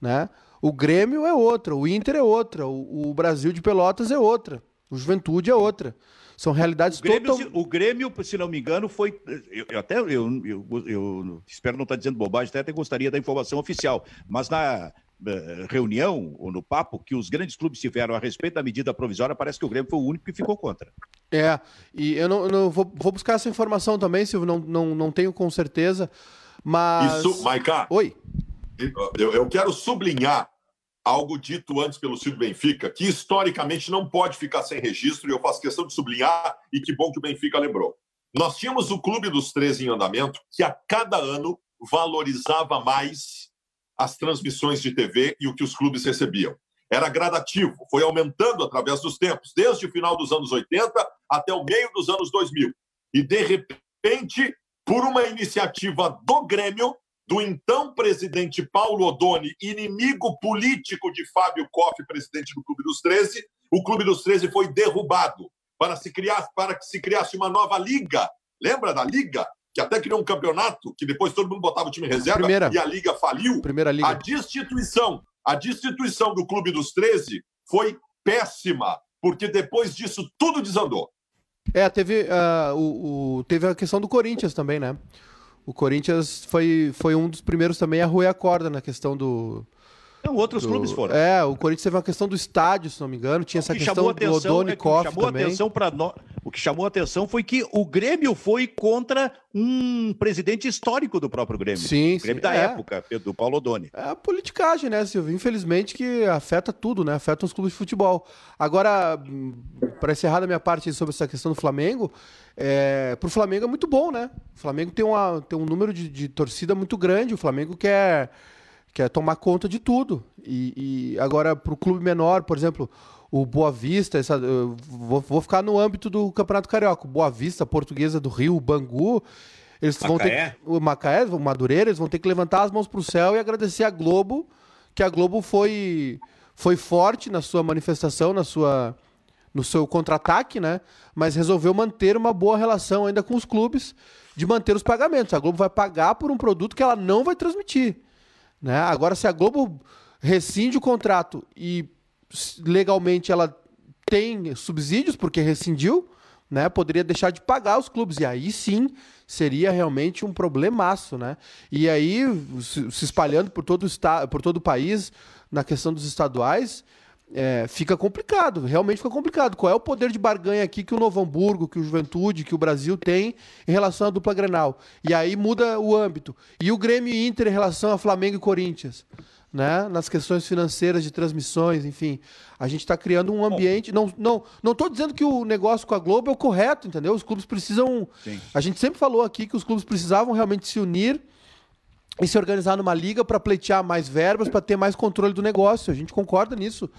né? O Grêmio é outra, o Inter é outra, o, o Brasil de Pelotas é outra, o Juventude é outra. São realidades o Grêmio, total... se, o Grêmio, se não me engano, foi. Eu, eu até eu, eu, eu, espero não estar dizendo bobagem, até, até gostaria da informação oficial. Mas na uh, reunião, ou no papo, que os grandes clubes tiveram a respeito da medida provisória, parece que o Grêmio foi o único que ficou contra. É, e eu não, não vou, vou, buscar essa informação também, Silvio, não, não, não tenho com certeza. Mas. Isso, Maiká. Oi. Eu, eu quero sublinhar algo dito antes pelo Silvio Benfica, que historicamente não pode ficar sem registro, e eu faço questão de sublinhar, e que bom que o Benfica lembrou. Nós tínhamos o Clube dos 13 em andamento, que a cada ano valorizava mais as transmissões de TV e o que os clubes recebiam. Era gradativo, foi aumentando através dos tempos, desde o final dos anos 80 até o meio dos anos 2000. E, de repente, por uma iniciativa do Grêmio, do então presidente Paulo Odoni, inimigo político de Fábio Koff, presidente do Clube dos 13, o Clube dos 13 foi derrubado para, se criar, para que se criasse uma nova liga. Lembra da liga? Que até criou um campeonato, que depois todo mundo botava o time em reserva Primeira. e a liga faliu. Primeira liga. A destituição, a destituição do Clube dos 13 foi péssima, porque depois disso tudo desandou. É, teve, uh, o, o, teve a questão do Corinthians também, né? O Corinthians foi, foi um dos primeiros também a roer a corda na questão do. Não, outros do... clubes foram. É, o Corinthians teve uma questão do estádio, se não me engano. Tinha essa questão do Odoni é chamou também. Atenção pra no... O que chamou a atenção foi que o Grêmio foi contra um presidente histórico do próprio Grêmio. Sim, o Grêmio sim, da é. época, do Paulo Odoni. É a politicagem, né, Silvio? Infelizmente que afeta tudo, né? Afeta os clubes de futebol. Agora, para encerrar da minha parte sobre essa questão do Flamengo, é, pro Flamengo é muito bom, né? O Flamengo tem, uma, tem um número de, de torcida muito grande. O Flamengo quer, quer tomar conta de tudo. E, e agora, pro clube menor, por exemplo, o Boa Vista, essa, vou, vou, ficar no âmbito do Campeonato Carioca. Boa Vista, Portuguesa do Rio, Bangu. Eles Macaé. vão ter o Macaé, o Madureira, eles vão ter que levantar as mãos pro céu e agradecer a Globo, que a Globo foi, foi forte na sua manifestação, na sua no seu contra-ataque, né? Mas resolveu manter uma boa relação ainda com os clubes de manter os pagamentos. A Globo vai pagar por um produto que ela não vai transmitir, né? Agora, se a Globo rescinde o contrato e legalmente ela tem subsídios porque rescindiu, né? Poderia deixar de pagar os clubes e aí sim seria realmente um problemaço, né? E aí se espalhando por todo o estado, por todo o país na questão dos estaduais, é, fica complicado, realmente fica complicado. Qual é o poder de barganha aqui que o Novo Hamburgo, que o Juventude, que o Brasil tem em relação à dupla Grenal? E aí muda o âmbito. E o Grêmio e Inter em relação a Flamengo e Corinthians? Né? Nas questões financeiras de transmissões, enfim. A gente está criando um ambiente. Não estou não, não tô dizendo que o negócio com a Globo é o correto, entendeu? Os clubes precisam. Sim. A gente sempre falou aqui que os clubes precisavam realmente se unir e se organizar numa liga para pleitear mais verbas, para ter mais controle do negócio. A gente concorda nisso.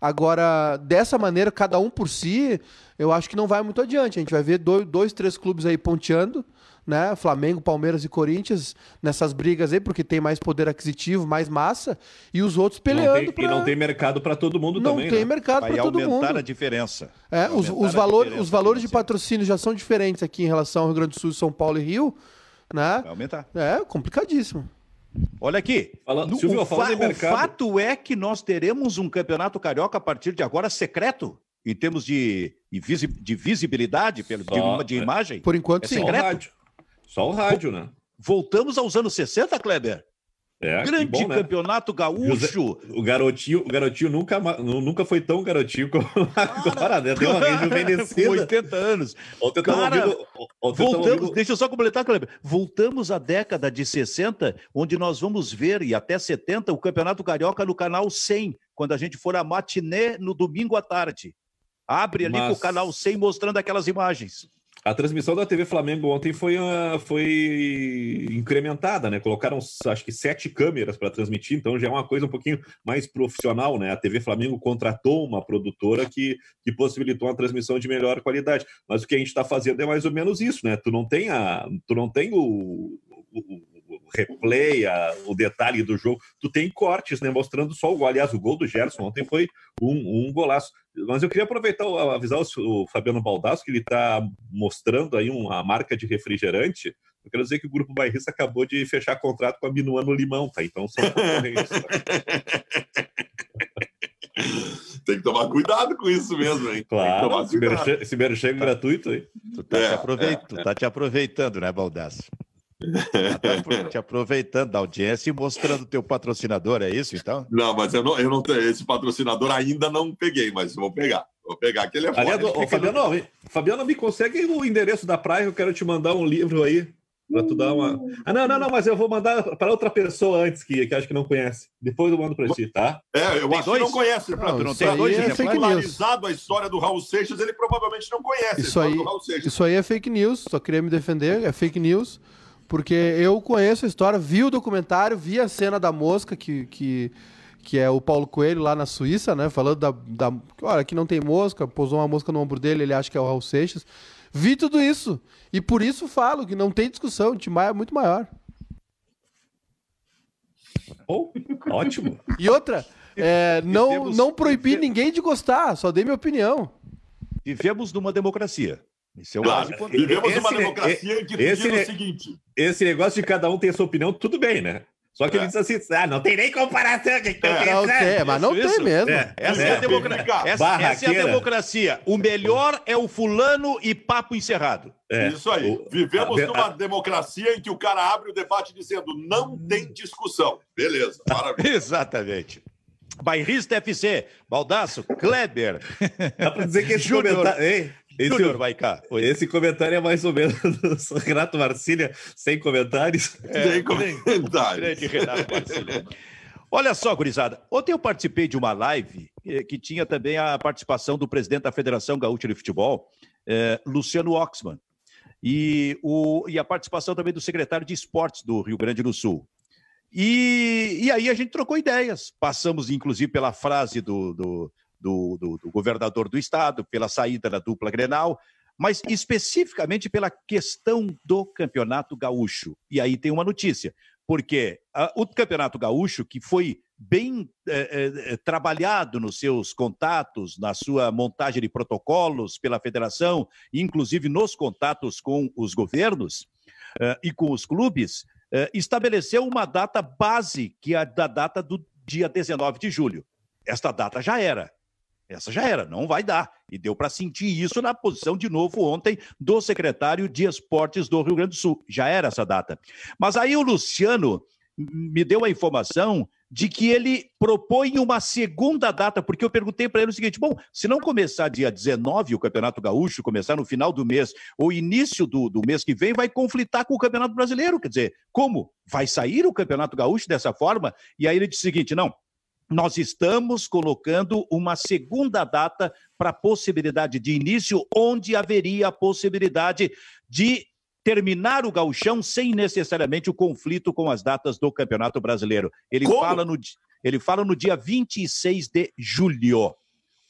Agora, dessa maneira, cada um por si, eu acho que não vai muito adiante. A gente vai ver dois, dois três clubes aí ponteando, né? Flamengo, Palmeiras e Corinthians nessas brigas aí, porque tem mais poder aquisitivo, mais massa, e os outros peleando. Não tem, pra... E não tem mercado para todo mundo não também. Não tem né? mercado para todo mundo. Aumentar a diferença. É, os, os, valor, os valores de patrocínio já são diferentes aqui em relação ao Rio Grande do Sul, São Paulo e Rio. Né? Vai aumentar. É complicadíssimo. Olha aqui. Fala, no, Silvio, o, fa o fato é que nós teremos um campeonato carioca a partir de agora secreto, em termos de, de visibilidade, pelo, Só, de, de, imagem. Por enquanto, é sim. Só o rádio. Só o rádio, né? Voltamos aos anos 60, Kleber? É, Grande bom, né? campeonato gaúcho. O garotinho, o garotinho nunca, nunca foi tão garotinho como agora, né? Deu uma rejuvenescida. 80 anos. Ontem Cara, ouvindo, ontem voltamos, ouvindo... deixa eu só completar, Kleber. Voltamos à década de 60, onde nós vamos ver, e até 70, o Campeonato Carioca no canal 100, quando a gente for a matinê no domingo à tarde. Abre ali Mas... o canal 100 mostrando aquelas imagens. A transmissão da TV Flamengo ontem foi, uh, foi incrementada, né? Colocaram, acho que, sete câmeras para transmitir, então já é uma coisa um pouquinho mais profissional, né? A TV Flamengo contratou uma produtora que, que possibilitou uma transmissão de melhor qualidade. Mas o que a gente está fazendo é mais ou menos isso, né? Tu não tem, a, tu não tem o, o replay, a, o detalhe do jogo, tu tem cortes, né? Mostrando só o gol. Aliás, o gol do Gerson ontem foi um, um golaço. Mas eu queria aproveitar, avisar o, o Fabiano Baldasso, que ele está mostrando aí uma marca de refrigerante Eu quero dizer que o Grupo Bairrista acabou de fechar contrato com a Minuano Limão, tá? Então são concorrentes. Tá? Tem que tomar cuidado com isso mesmo, hein? Claro, esse merchan, merchan gratuito aí. Tu tá, é, te aproveitando, é, tá te aproveitando, né, Baldasso? Tá te aproveitando da audiência e mostrando teu patrocinador, é isso então? Não, mas eu não, eu não tenho esse patrocinador ainda não peguei, mas vou pegar. Vou pegar aquele é forte. Fabiano, no... Fabiano, me consegue o endereço da praia, eu quero te mandar um livro aí para tu dar uma. Ah, não, não, não, mas eu vou mandar para outra pessoa antes que, que acho que não conhece. Depois eu mando para ti, tá? É, eu tem acho dois? que não conhece. Não, não, tem dois é fake news. a história do Raul Seixas, ele provavelmente não conhece isso aí, Isso aí é fake news, só queria me defender, é fake news. Porque eu conheço a história, vi o documentário, vi a cena da mosca, que, que, que é o Paulo Coelho lá na Suíça, né? Falando da, da. Olha, aqui não tem mosca, pousou uma mosca no ombro dele, ele acha que é o Raul Seixas. Vi tudo isso. E por isso falo que não tem discussão, o Timaya é muito maior. Oh, ótimo. E outra, é, não, não proibi ninguém de gostar, só dei minha opinião. Vivemos numa democracia. Isso é o claro, mais importante. Vivemos esse, numa democracia que esse, o seguinte. Esse negócio de cada um ter sua opinião, tudo bem, né? Só que é. ele diz assim: ah, não tem nem comparação. Que que é. Não tem, mas não isso, tem mesmo. É. Essa, é. é a democracia. Essa, essa, é a democracia. O melhor é o fulano e papo encerrado. É. Isso aí. O, Vivemos a, numa a... democracia em que o cara abre o debate dizendo não tem discussão. Beleza, maravilha. Exatamente. Bairrista FC, Baldaço, Kleber. Dá pra dizer que esse comentário. Esse, Júnior vai cá. Esse comentário é mais ou menos do Renato Marcília, sem comentários. É, sem comentários. Grande Renato Marcília. Olha só, gurizada. Ontem eu participei de uma live eh, que tinha também a participação do presidente da Federação Gaúcha de Futebol, eh, Luciano Oxman, e, o, e a participação também do secretário de Esportes do Rio Grande do Sul. E, e aí a gente trocou ideias. Passamos, inclusive, pela frase do, do do, do, do governador do estado, pela saída da dupla Grenal, mas especificamente pela questão do Campeonato Gaúcho. E aí tem uma notícia, porque uh, o Campeonato Gaúcho, que foi bem eh, eh, trabalhado nos seus contatos, na sua montagem de protocolos pela federação, inclusive nos contatos com os governos uh, e com os clubes, estabeleceu uma data base, que é a da data do dia 19 de julho. Esta data já era. Essa já era, não vai dar. E deu para sentir isso na posição de novo ontem do secretário de Esportes do Rio Grande do Sul. Já era essa data. Mas aí o Luciano me deu a informação de que ele propõe uma segunda data, porque eu perguntei para ele o seguinte: bom, se não começar dia 19 o Campeonato Gaúcho, começar no final do mês ou início do, do mês que vem, vai conflitar com o Campeonato Brasileiro. Quer dizer, como? Vai sair o Campeonato Gaúcho dessa forma? E aí ele disse o seguinte: não, nós estamos colocando uma segunda data para possibilidade de início, onde haveria a possibilidade de terminar o gauchão sem necessariamente o conflito com as datas do Campeonato Brasileiro. Ele, fala no, ele fala no dia 26 de julho,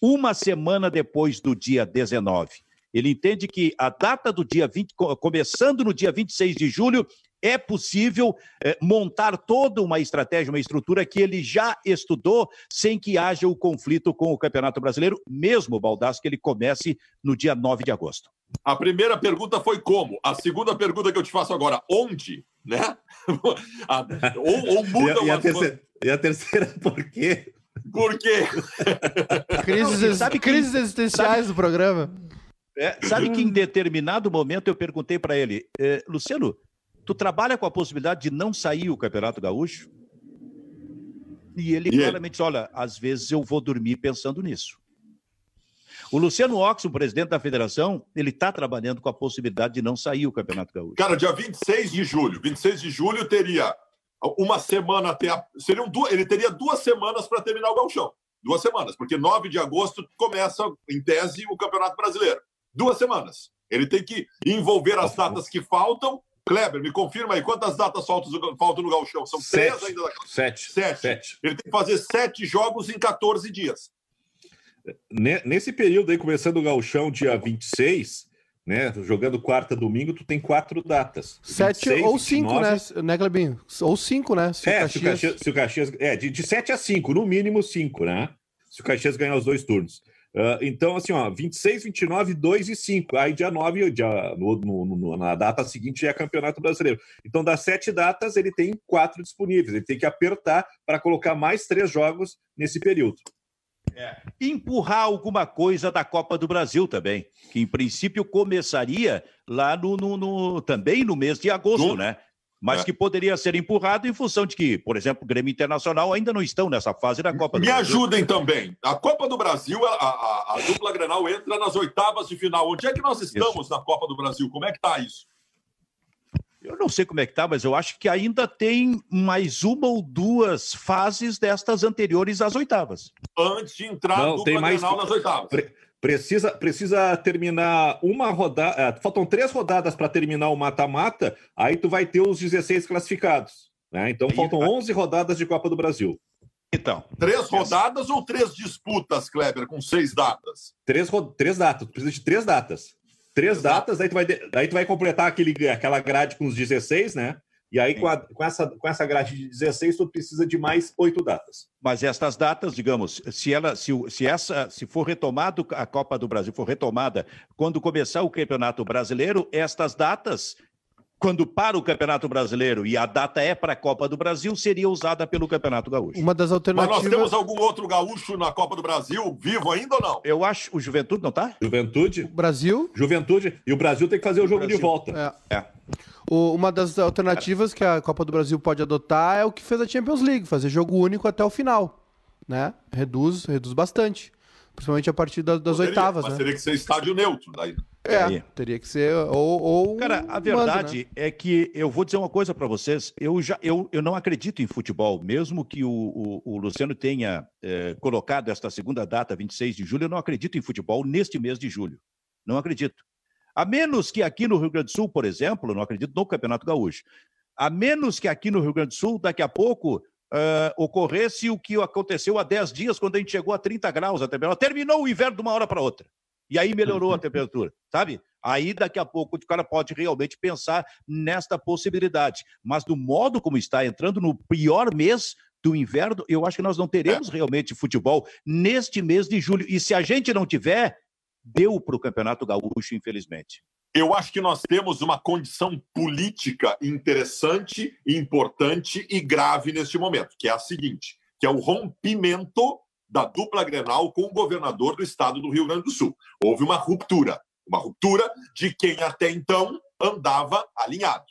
uma semana depois do dia 19. Ele entende que a data do dia 20, começando no dia 26 de julho, é possível é, montar toda uma estratégia, uma estrutura que ele já estudou, sem que haja o conflito com o Campeonato Brasileiro, mesmo, Baldasso, que ele comece no dia 9 de agosto. A primeira pergunta foi como? A segunda pergunta que eu te faço agora, onde? Né? ou, ou muda e, a, e, a terceira, e a terceira, por quê? Por quê? crises, sabe crises existenciais sabe, do programa. É, sabe que em determinado momento eu perguntei para ele, eh, Luciano, Tu trabalha com a possibilidade de não sair o Campeonato Gaúcho? E ele claramente disse: olha, às vezes eu vou dormir pensando nisso. O Luciano Oxo, presidente da federação, ele está trabalhando com a possibilidade de não sair o Campeonato Gaúcho. Cara, dia 26 de julho. 26 de julho teria uma semana até. A, seriam duas, ele teria duas semanas para terminar o Gauchão. Duas semanas, porque 9 de agosto começa, em tese, o Campeonato Brasileiro. Duas semanas. Ele tem que envolver as datas que faltam Kleber, me confirma aí, quantas datas faltam no Galchão? São sete. três ainda? Sete. sete. Sete. Ele tem que fazer sete jogos em 14 dias. Nesse período aí, começando o Galchão dia 26, né? Jogando quarta, domingo, tu tem quatro datas. Sete 26, ou cinco, 29... né, né, Glebinho? Ou cinco, né? Se é, o Caxias... se, o Caxias, se o Caxias... É, de, de sete a cinco, no mínimo cinco, né? Se o Caxias ganhar os dois turnos. Uh, então, assim, ó, 26, 29, 2 e 5. Aí, dia 9, dia, no, no, na data seguinte, é Campeonato Brasileiro. Então, das sete datas, ele tem quatro disponíveis. Ele tem que apertar para colocar mais três jogos nesse período. É. Empurrar alguma coisa da Copa do Brasil também, que em princípio começaria lá no, no, no também no mês de agosto, no... né? Mas é. que poderia ser empurrado em função de que, por exemplo, o Grêmio Internacional ainda não estão nessa fase da Copa Me do Brasil. Me ajudem também. A Copa do Brasil, a, a, a, dupla Grenal entra nas oitavas de final. Onde é que nós estamos isso. na Copa do Brasil? Como é que está isso? Eu não sei como é que está, mas eu acho que ainda tem mais uma ou duas fases destas anteriores às oitavas. Antes de entrar não, dupla tem mais... Nas oitavas. Precisa, precisa terminar uma rodada. É, faltam três rodadas para terminar o mata-mata, aí tu vai ter os 16 classificados. Né? Então faltam 11 rodadas de Copa do Brasil. Então. Três rodadas ou três disputas, Kleber, com seis datas? Três, três datas. Tu precisa de três datas. Três Exato. datas, aí tu, vai, aí tu vai completar aquele, aquela grade com os 16, né? E aí, com, a, com, essa, com essa grade de 16, tu precisa de mais oito datas. Mas estas datas, digamos, se ela, se, se essa, se for retomado a Copa do Brasil, for retomada quando começar o Campeonato Brasileiro, estas datas quando para o Campeonato Brasileiro e a data é para a Copa do Brasil, seria usada pelo Campeonato Gaúcho. Uma das alternativas. Mas nós temos algum outro gaúcho na Copa do Brasil vivo ainda ou não? Eu acho. O Juventude não tá? Juventude. Brasil. Juventude. E o Brasil tem que fazer o jogo Brasil. de volta. É. é. O, uma das alternativas que a Copa do Brasil pode adotar é o que fez a Champions League, fazer jogo único até o final. Né? Reduz, reduz bastante. Principalmente a partir das, das oitavas. Mas né? teria que ser estádio neutro daí. É, teria que ser. Ou, ou Cara, a verdade mando, né? é que eu vou dizer uma coisa para vocês. Eu, já, eu, eu não acredito em futebol, mesmo que o, o, o Luciano tenha é, colocado esta segunda data, 26 de julho, eu não acredito em futebol neste mês de julho. Não acredito. A menos que aqui no Rio Grande do Sul, por exemplo, não acredito no Campeonato Gaúcho, a menos que aqui no Rio Grande do Sul, daqui a pouco, uh, ocorresse o que aconteceu há 10 dias, quando a gente chegou a 30 graus a temperatura. Terminou o inverno de uma hora para outra. E aí melhorou a temperatura, sabe? Aí daqui a pouco o cara pode realmente pensar nesta possibilidade. Mas do modo como está entrando no pior mês do inverno, eu acho que nós não teremos é. realmente futebol neste mês de julho. E se a gente não tiver, deu para o Campeonato Gaúcho, infelizmente. Eu acho que nós temos uma condição política interessante, importante e grave neste momento, que é a seguinte, que é o rompimento da dupla Grenal com o governador do estado do Rio Grande do Sul. Houve uma ruptura, uma ruptura de quem até então andava alinhado.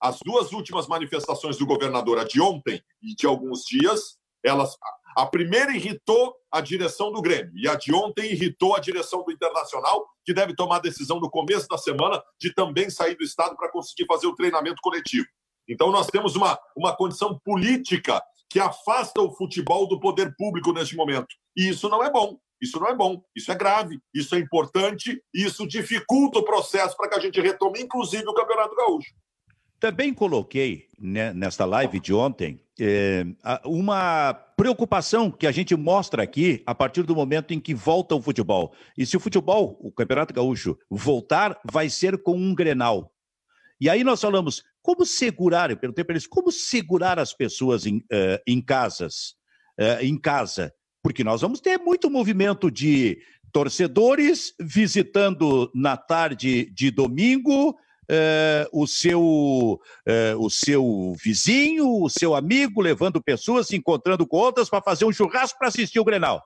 As duas últimas manifestações do governador, a de ontem e de alguns dias, elas a primeira irritou a direção do Grêmio e a de ontem irritou a direção do Internacional, que deve tomar a decisão no começo da semana de também sair do estado para conseguir fazer o treinamento coletivo. Então nós temos uma, uma condição política que afasta o futebol do poder público neste momento. E isso não é bom. Isso não é bom, isso é grave, isso é importante, isso dificulta o processo para que a gente retome, inclusive, o Campeonato Gaúcho. Também coloquei né, nesta live de ontem é, uma preocupação que a gente mostra aqui a partir do momento em que volta o futebol. E se o futebol, o Campeonato Gaúcho, voltar, vai ser com um grenal. E aí nós falamos, como segurar, eu perguntei para eles, como segurar as pessoas em, uh, em casas, uh, em casa? Porque nós vamos ter muito movimento de torcedores visitando na tarde de domingo uh, o, seu, uh, o seu vizinho, o seu amigo, levando pessoas, se encontrando com outras para fazer um churrasco para assistir o Grenal.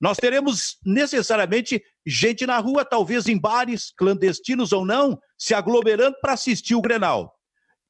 Nós teremos necessariamente gente na rua, talvez em bares, clandestinos ou não, se aglomerando para assistir o Grenal.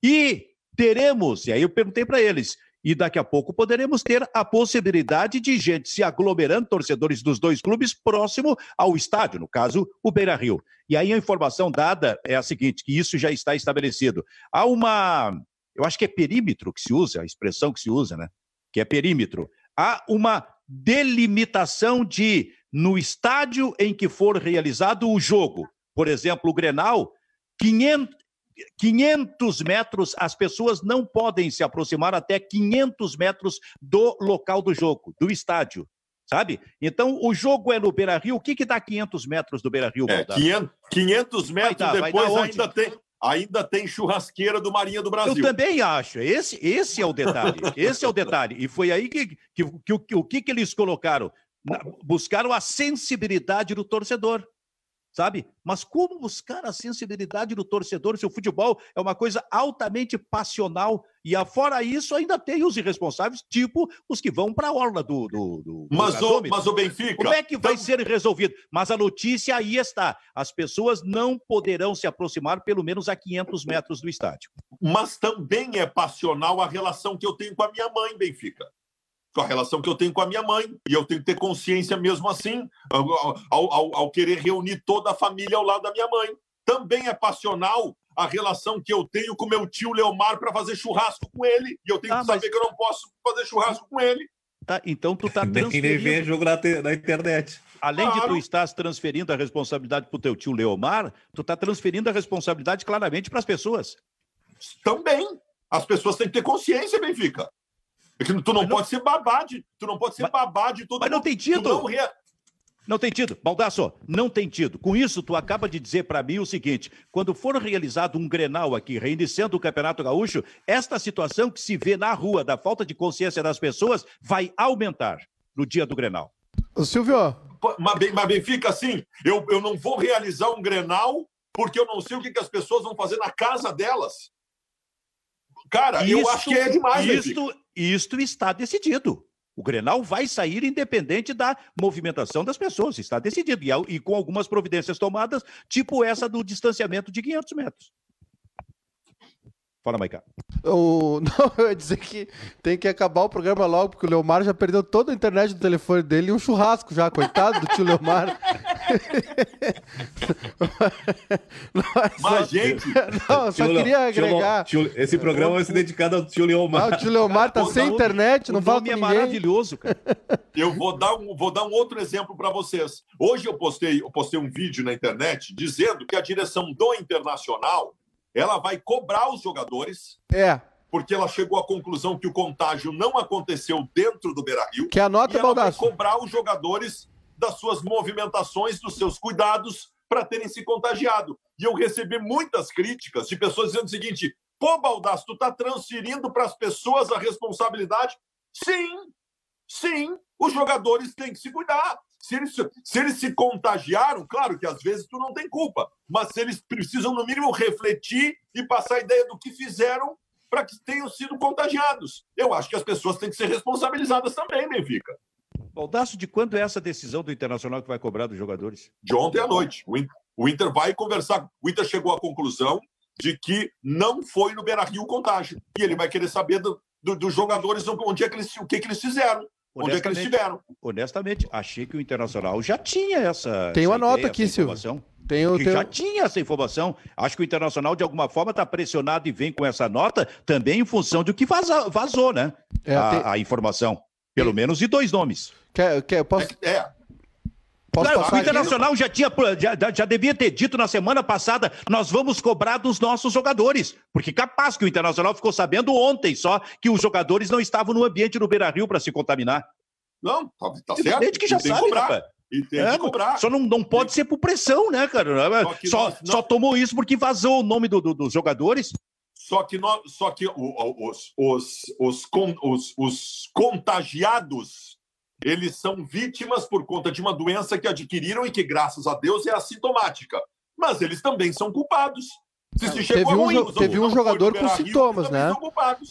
E teremos, e aí eu perguntei para eles, e daqui a pouco poderemos ter a possibilidade de gente se aglomerando, torcedores dos dois clubes, próximo ao estádio, no caso, o Beira Rio. E aí a informação dada é a seguinte: que isso já está estabelecido. Há uma. Eu acho que é perímetro que se usa, a expressão que se usa, né? Que é perímetro. Há uma delimitação de, no estádio em que for realizado o jogo, por exemplo, o Grenal, 500, 500 metros, as pessoas não podem se aproximar até 500 metros do local do jogo, do estádio, sabe? Então, o jogo é no Beira-Rio, o que que dá 500 metros do Beira-Rio, é, 500, 500 metros dar, depois ainda tem... Ainda tem churrasqueira do Marinha do Brasil. Eu também acho. Esse, esse é o detalhe. esse é o detalhe. E foi aí que, que, que, que o que, que eles colocaram? buscaram a sensibilidade do torcedor sabe? Mas como buscar a sensibilidade do torcedor se o futebol é uma coisa altamente passional e fora isso ainda tem os irresponsáveis, tipo os que vão para a orla do, do, do mas, o, mas o Benfica... Como é que vai então... ser resolvido? Mas a notícia aí está, as pessoas não poderão se aproximar pelo menos a 500 metros do estádio. Mas também é passional a relação que eu tenho com a minha mãe, Benfica com a relação que eu tenho com a minha mãe. E eu tenho que ter consciência mesmo assim, ao, ao, ao, querer reunir toda a família ao lado da minha mãe. Também é passional a relação que eu tenho com meu tio Leomar para fazer churrasco com ele. E eu tenho ah, que saber mas... que eu não posso fazer churrasco com ele. Tá, então tu tá transferindo... Nem ver jogo na, na internet. Além claro. de tu estás transferindo a responsabilidade para o teu tio Leomar, tu tá transferindo a responsabilidade claramente para as pessoas. Também. As pessoas têm que ter consciência, Benfica. É que tu não, não, pode ser babá de, tu não pode ser mas, babá de todo Mas não tem tido. Não, rea... não, tem tido. Baldasso, não tem tido. Com isso, tu acaba de dizer para mim o seguinte: quando for realizado um Grenal aqui, reiniciando o Campeonato Gaúcho, esta situação que se vê na rua da falta de consciência das pessoas vai aumentar no dia do Grenal. Ô, Silvio. Mas, mas bem, fica assim: eu, eu não vou realizar um Grenal porque eu não sei o que, que as pessoas vão fazer na casa delas. Cara, isto, eu acho que é demais. Isto, isto está decidido. O Grenal vai sair independente da movimentação das pessoas, está decidido. E, e com algumas providências tomadas, tipo essa do distanciamento de 500 metros. Fala, Maiká. O... Não, eu ia dizer que tem que acabar o programa logo, porque o Leomar já perdeu toda a internet do telefone dele e um churrasco já, coitado do tio Leomar. Mas, gente. Não, só queria agregar. Tio, esse programa vai ser dedicado ao tio Leomar. Ah, o tio Leomar tá sem internet, não fala com é ninguém. maravilhoso, cara. Eu vou dar um, vou dar um outro exemplo para vocês. Hoje eu postei, eu postei um vídeo na internet dizendo que a direção do Internacional ela vai cobrar os jogadores. É. Porque ela chegou à conclusão que o contágio não aconteceu dentro do Beira-Rio. Que a nota, e ela vai cobrar os jogadores das suas movimentações, dos seus cuidados para terem se contagiado. E eu recebi muitas críticas de pessoas dizendo o seguinte: pô, Baldasso, tu está transferindo para as pessoas a responsabilidade? Sim, sim, os jogadores têm que se cuidar. Se eles, se eles se contagiaram, claro que às vezes tu não tem culpa, mas se eles precisam, no mínimo, refletir e passar a ideia do que fizeram para que tenham sido contagiados. Eu acho que as pessoas têm que ser responsabilizadas também, Benfica. Baldaço, de quando é essa decisão do Internacional que vai cobrar dos jogadores? De ontem à noite. O Inter, o Inter vai conversar. O Inter chegou à conclusão de que não foi no Beira Rio o contágio. E ele vai querer saber do, do, dos jogadores onde é que eles, o que, que eles fizeram. Onde é que eles estiveram? Honestamente, achei que o Internacional já tinha essa. Tem uma nota ideia, aqui, Silvio. Tem o, que tem... já tinha essa informação. Acho que o Internacional, de alguma forma, está pressionado e vem com essa nota também em função do que vaza, vazou, né? É, a, tem... a, informação. Pelo menos de dois nomes. Quer, quer, posso... É, é. Posso o Internacional já, tinha, já, já devia ter dito na semana passada: nós vamos cobrar dos nossos jogadores. Porque capaz que o Internacional ficou sabendo ontem só que os jogadores não estavam no ambiente do Beira Rio para se contaminar. Não, tá, tá certo. Desde que já sabe, cobrar. E tem é, que cobrar. Só não, não pode ser por pressão, né, cara? Só, só, nós, só tomou isso porque vazou o nome do, do, dos jogadores. Só que, nós, só que os, os, os, os, os contagiados eles são vítimas por conta de uma doença que adquiriram e que, graças a Deus, é assintomática. Mas eles também são culpados. Se se teve um, teve um jogador com sintomas, né?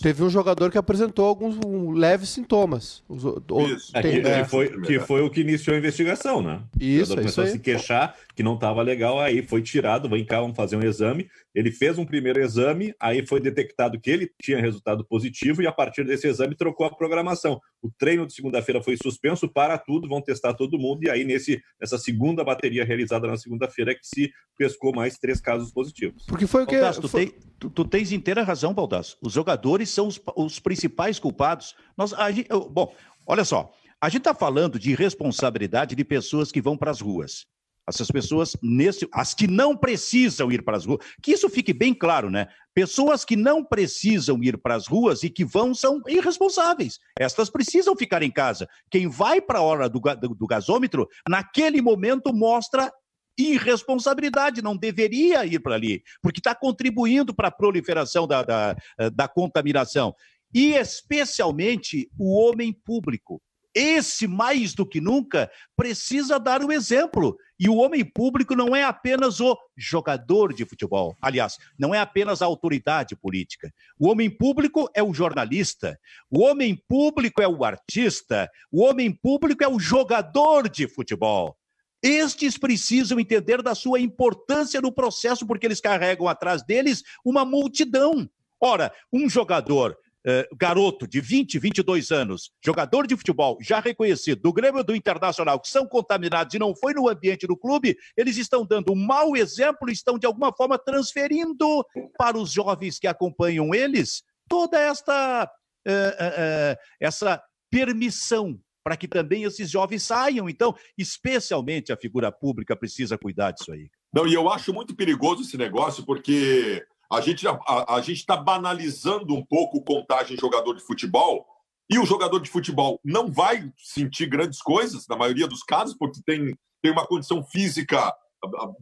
Teve um jogador que apresentou alguns um, leves sintomas. Os, isso. É, tem, que, é. que, foi, que foi o que iniciou a investigação, né? Isso, o isso aí. se queixar que não estava legal, aí foi tirado, vem cá, vamos fazer um exame. Ele fez um primeiro exame, aí foi detectado que ele tinha resultado positivo e a partir desse exame trocou a programação. O treino de segunda-feira foi suspenso para tudo, vão testar todo mundo e aí nesse nessa segunda bateria realizada na segunda-feira é que se pescou mais três casos positivos. Porque foi o que Baldasso, tu, tem, tu, tu, tens inteira razão, Baldasso. Os jogadores são os, os principais culpados. Nós, a gente, bom, olha só, a gente está falando de responsabilidade de pessoas que vão para as ruas. Essas pessoas, nesse, as que não precisam ir para as ruas, que isso fique bem claro, né? Pessoas que não precisam ir para as ruas e que vão são irresponsáveis. Estas precisam ficar em casa. Quem vai para a hora do, do, do gasômetro, naquele momento mostra irresponsabilidade, não deveria ir para ali, porque está contribuindo para a proliferação da, da, da contaminação. E especialmente o homem público esse, mais do que nunca, precisa dar o exemplo. E o homem público não é apenas o jogador de futebol. Aliás, não é apenas a autoridade política. O homem público é o jornalista. O homem público é o artista. O homem público é o jogador de futebol. Estes precisam entender da sua importância no processo, porque eles carregam atrás deles uma multidão. Ora, um jogador eh, garoto de 20, 22 anos, jogador de futebol já reconhecido do Grêmio do Internacional, que são contaminados e não foi no ambiente do clube, eles estão dando um mau exemplo, estão de alguma forma transferindo para os jovens que acompanham eles toda esta eh, eh, essa permissão para que também esses jovens saiam. Então, especialmente a figura pública precisa cuidar disso aí. Não, e eu acho muito perigoso esse negócio, porque a gente a, a gente está banalizando um pouco contagem jogador de futebol e o jogador de futebol não vai sentir grandes coisas na maioria dos casos porque tem tem uma condição física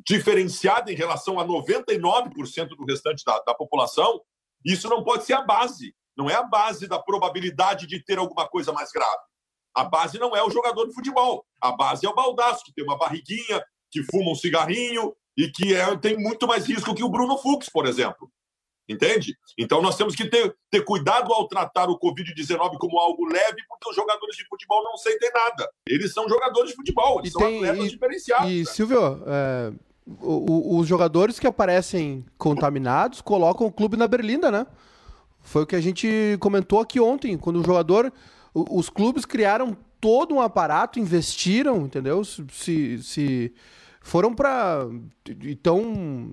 diferenciada em relação a 99% do restante da, da população. Isso não pode ser a base, não é a base da probabilidade de ter alguma coisa mais grave. A base não é o jogador de futebol. A base é o baldaço, que tem uma barriguinha, que fuma um cigarrinho, e que é, tem muito mais risco que o Bruno Fux, por exemplo. Entende? Então nós temos que ter, ter cuidado ao tratar o Covid-19 como algo leve, porque os jogadores de futebol não sentem nada. Eles são jogadores de futebol, eles e são tem, atletas e, diferenciados. E, né? Silvio, é, o, o, os jogadores que aparecem contaminados colocam o clube na berlinda, né? Foi o que a gente comentou aqui ontem, quando o jogador. Os clubes criaram todo um aparato, investiram, entendeu? Se. se foram para estão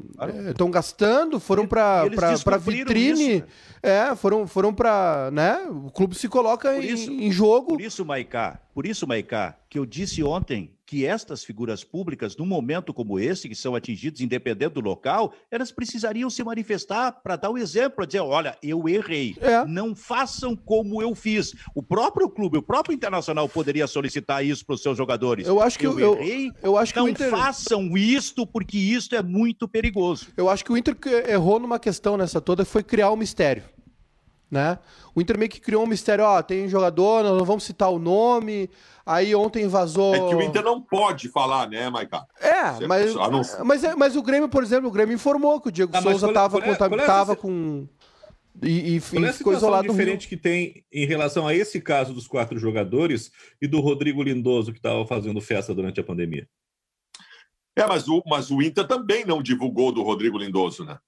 estão gastando foram para para vitrine. isso, né? é foram foram para né o clube se coloca isso, em, em, jogo. por isso Maicá por isso Maicá que eu disse ontem que estas figuras públicas, num momento como esse, que são atingidos independente do local, elas precisariam se manifestar para dar o um exemplo, para dizer, olha, eu errei, é. não façam como eu fiz. O próprio clube, o próprio Internacional poderia solicitar isso para os seus jogadores. Eu acho que eu, eu errei, eu acho que não Inter... façam isto, porque isto é muito perigoso. Eu acho que o Inter errou numa questão nessa toda, foi criar um mistério. Né? O Inter meio que criou um mistério, ó, tem um jogador, nós não vamos citar o nome, Aí ontem vazou. É que o Inter não pode falar, né, Maica? É, mas, mas, é, mas o Grêmio, por exemplo, o Grêmio informou que o Diego ah, Souza estava é, é, é com. E, e, qual é a ficou isolado diferente que tem em relação a esse caso dos quatro jogadores e do Rodrigo Lindoso que estava fazendo festa durante a pandemia? É, mas o, mas o Inter também não divulgou do Rodrigo Lindoso, né?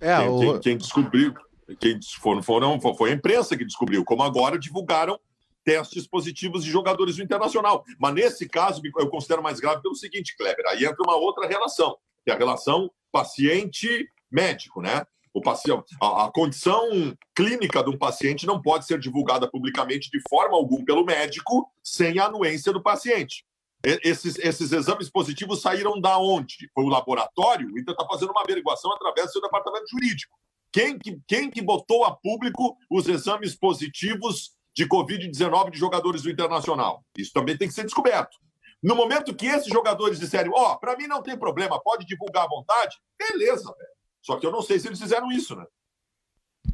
É, quem, o... quem, quem descobriu, quem foram, foram, foi a imprensa que descobriu, como agora divulgaram testes positivos de jogadores do Internacional. Mas nesse caso, eu considero mais grave pelo seguinte, Kleber, aí entra uma outra relação, que é a relação paciente-médico, né? O paciente, a, a, condição clínica de um paciente não pode ser divulgada publicamente de forma alguma pelo médico sem a anuência do paciente. Esses, esses exames positivos saíram da onde? Foi o laboratório? O Inter está fazendo uma averiguação através do seu departamento jurídico. Quem que, quem que botou a público os exames positivos de Covid-19 de jogadores do Internacional. Isso também tem que ser descoberto. No momento que esses jogadores disserem, ó, oh, para mim não tem problema, pode divulgar à vontade, beleza, velho. Só que eu não sei se eles fizeram isso, né?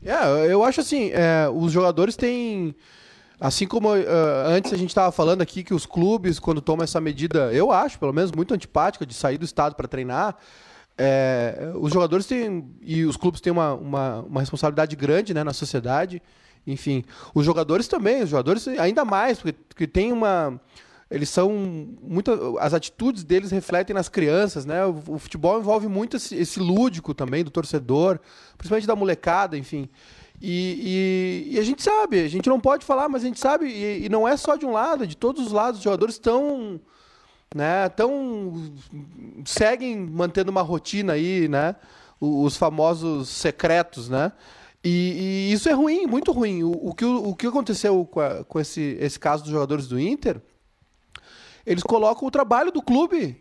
É, eu acho assim, é, os jogadores têm. Assim como uh, antes a gente estava falando aqui que os clubes, quando tomam essa medida, eu acho, pelo menos, muito antipática de sair do estado para treinar, é, os jogadores têm. E os clubes têm uma, uma, uma responsabilidade grande né, na sociedade. Enfim, os jogadores também, os jogadores ainda mais, porque, porque tem uma eles são muito as atitudes deles refletem nas crianças, né? O, o futebol envolve muito esse, esse, lúdico também do torcedor, principalmente da molecada, enfim. E, e, e, a gente sabe, a gente não pode falar, mas a gente sabe e, e não é só de um lado, de todos os lados, os jogadores estão né, tão seguem mantendo uma rotina aí, né? Os, os famosos secretos, né? E, e, isso é ruim, muito ruim. O, o, que, o, o que aconteceu com, a, com esse, esse caso dos jogadores do Inter, eles colocam o trabalho do clube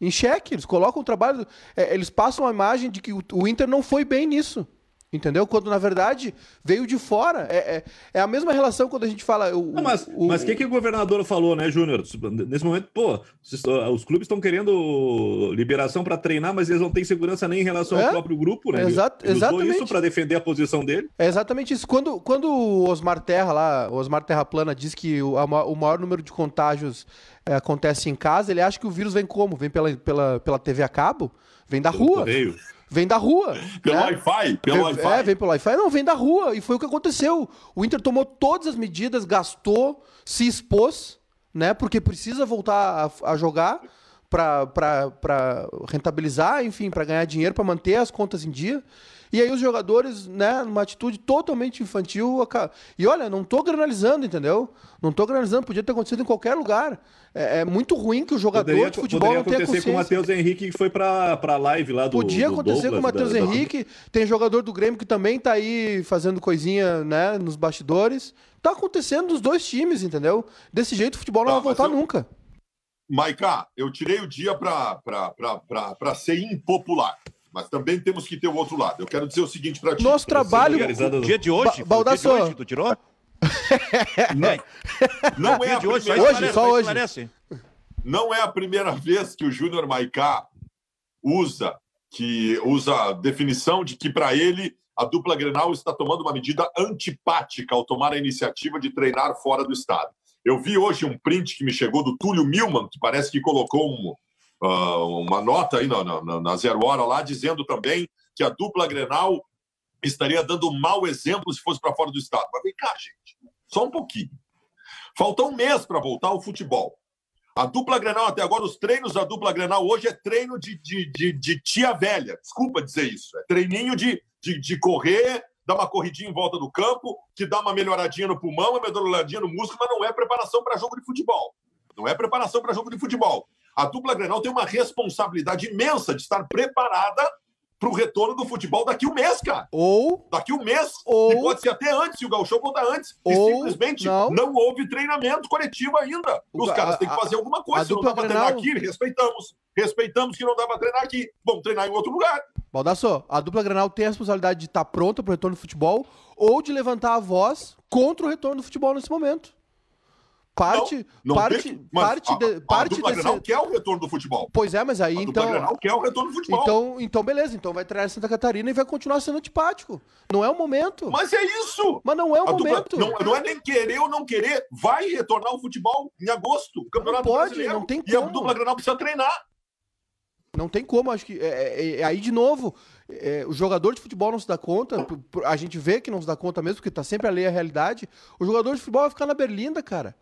em xeque, eles colocam o trabalho. Do, é, eles passam a imagem de que o, o, Inter não foi bem nisso. Entendeu? Quando na verdade veio de fora. É, é, é a mesma relação quando a gente fala. O, não, mas o mas que, que o governador falou, né, Júnior? Nesse momento, pô, os clubes estão querendo liberação para treinar, mas eles não têm segurança nem em relação é? ao próprio grupo, né? Exato, ele exatamente. isso para defender a posição dele. É exatamente isso. Quando, quando o Osmar Terra lá, o Osmar Terra Plana diz que o, a, o maior número de contágios é, acontece em casa, ele acha que o vírus vem como? Vem pela, pela, pela TV a cabo? Vem da rua. Correio. Vem da rua. Pelo né? Wi-Fi? Pelo Wi-Fi? É, vem pelo Wi-Fi. Não, vem da rua. E foi o que aconteceu. O Inter tomou todas as medidas, gastou, se expôs, né? Porque precisa voltar a, a jogar para rentabilizar, enfim, para ganhar dinheiro, para manter as contas em dia. E aí os jogadores, né, numa atitude totalmente infantil. E olha, não tô granalizando, entendeu? Não tô granalizando, podia ter acontecido em qualquer lugar. É, é muito ruim que o jogador poderia, de futebol não tenha acontecer com o Matheus Henrique, que foi pra, pra live lá do Podia do acontecer Douglas, com o Matheus da, Henrique. Da... Tem jogador do Grêmio que também tá aí fazendo coisinha, né, nos bastidores. Tá acontecendo nos dois times, entendeu? Desse jeito o futebol não tá, vai voltar eu... nunca. Maiká, eu tirei o dia para ser impopular. Mas também temos que ter o outro lado. Eu quero dizer o seguinte para ti. Nosso trabalho. O dia de hoje? Ba. Dia de hoje tu tirou? não, não é de hoje, hoje só hoje. Não é a primeira vez que o Júnior Maicá usa que usa a definição de que para ele a dupla Grenal está tomando uma medida antipática ao tomar a iniciativa de treinar fora do estado. Eu vi hoje um print que me chegou do Túlio Milman, que parece que colocou um, uh, uma nota aí na, na, na Zero Hora lá, dizendo também que a dupla Grenal estaria dando um mau exemplo se fosse para fora do estado. Mas vem cá, gente, só um pouquinho. Falta um mês para voltar ao futebol. A dupla Grenal, até agora, os treinos da dupla Grenal hoje é treino de, de, de, de tia velha. Desculpa dizer isso. É treininho de, de, de correr, dar uma corridinha em volta do campo, que dá uma melhoradinha no pulmão, uma melhoradinha no músculo, mas não é preparação para jogo de futebol. Não é preparação para jogo de futebol. A dupla Grenal tem uma responsabilidade imensa de estar preparada para o retorno do futebol daqui um mês, cara. Ou. Daqui um mês. Ou. E pode ser até antes, se o Galchão voltar antes. Ou, e simplesmente não. não houve treinamento coletivo ainda. Os a, caras têm que fazer alguma coisa. Se não dá para treinar aqui, respeitamos. Respeitamos que não dá para treinar aqui. Vamos treinar em outro lugar. Baldasso, a dupla Grenal tem a responsabilidade de estar pronta para o retorno do futebol ou de levantar a voz contra o retorno do futebol nesse momento. Parte, não, não parte, parte, a, de, parte a desse... quer o retorno do futebol. Pois é, mas aí a então. Grenal quer o retorno do futebol. Então, então beleza, então vai treinar Santa Catarina e vai continuar sendo antipático. Não é o momento. Mas é isso. Mas não é o a momento. Dupla, não, não, é nem querer ou não querer. Vai retornar o futebol em agosto. O campeonato não pode, brasileiro. não tem como. E a dupla Grenal precisa treinar. Não tem como, acho que. É, é, é aí, de novo, é, o jogador de futebol não se dá conta. A gente vê que não se dá conta mesmo, porque tá sempre alheio à realidade. O jogador de futebol vai ficar na berlinda, cara.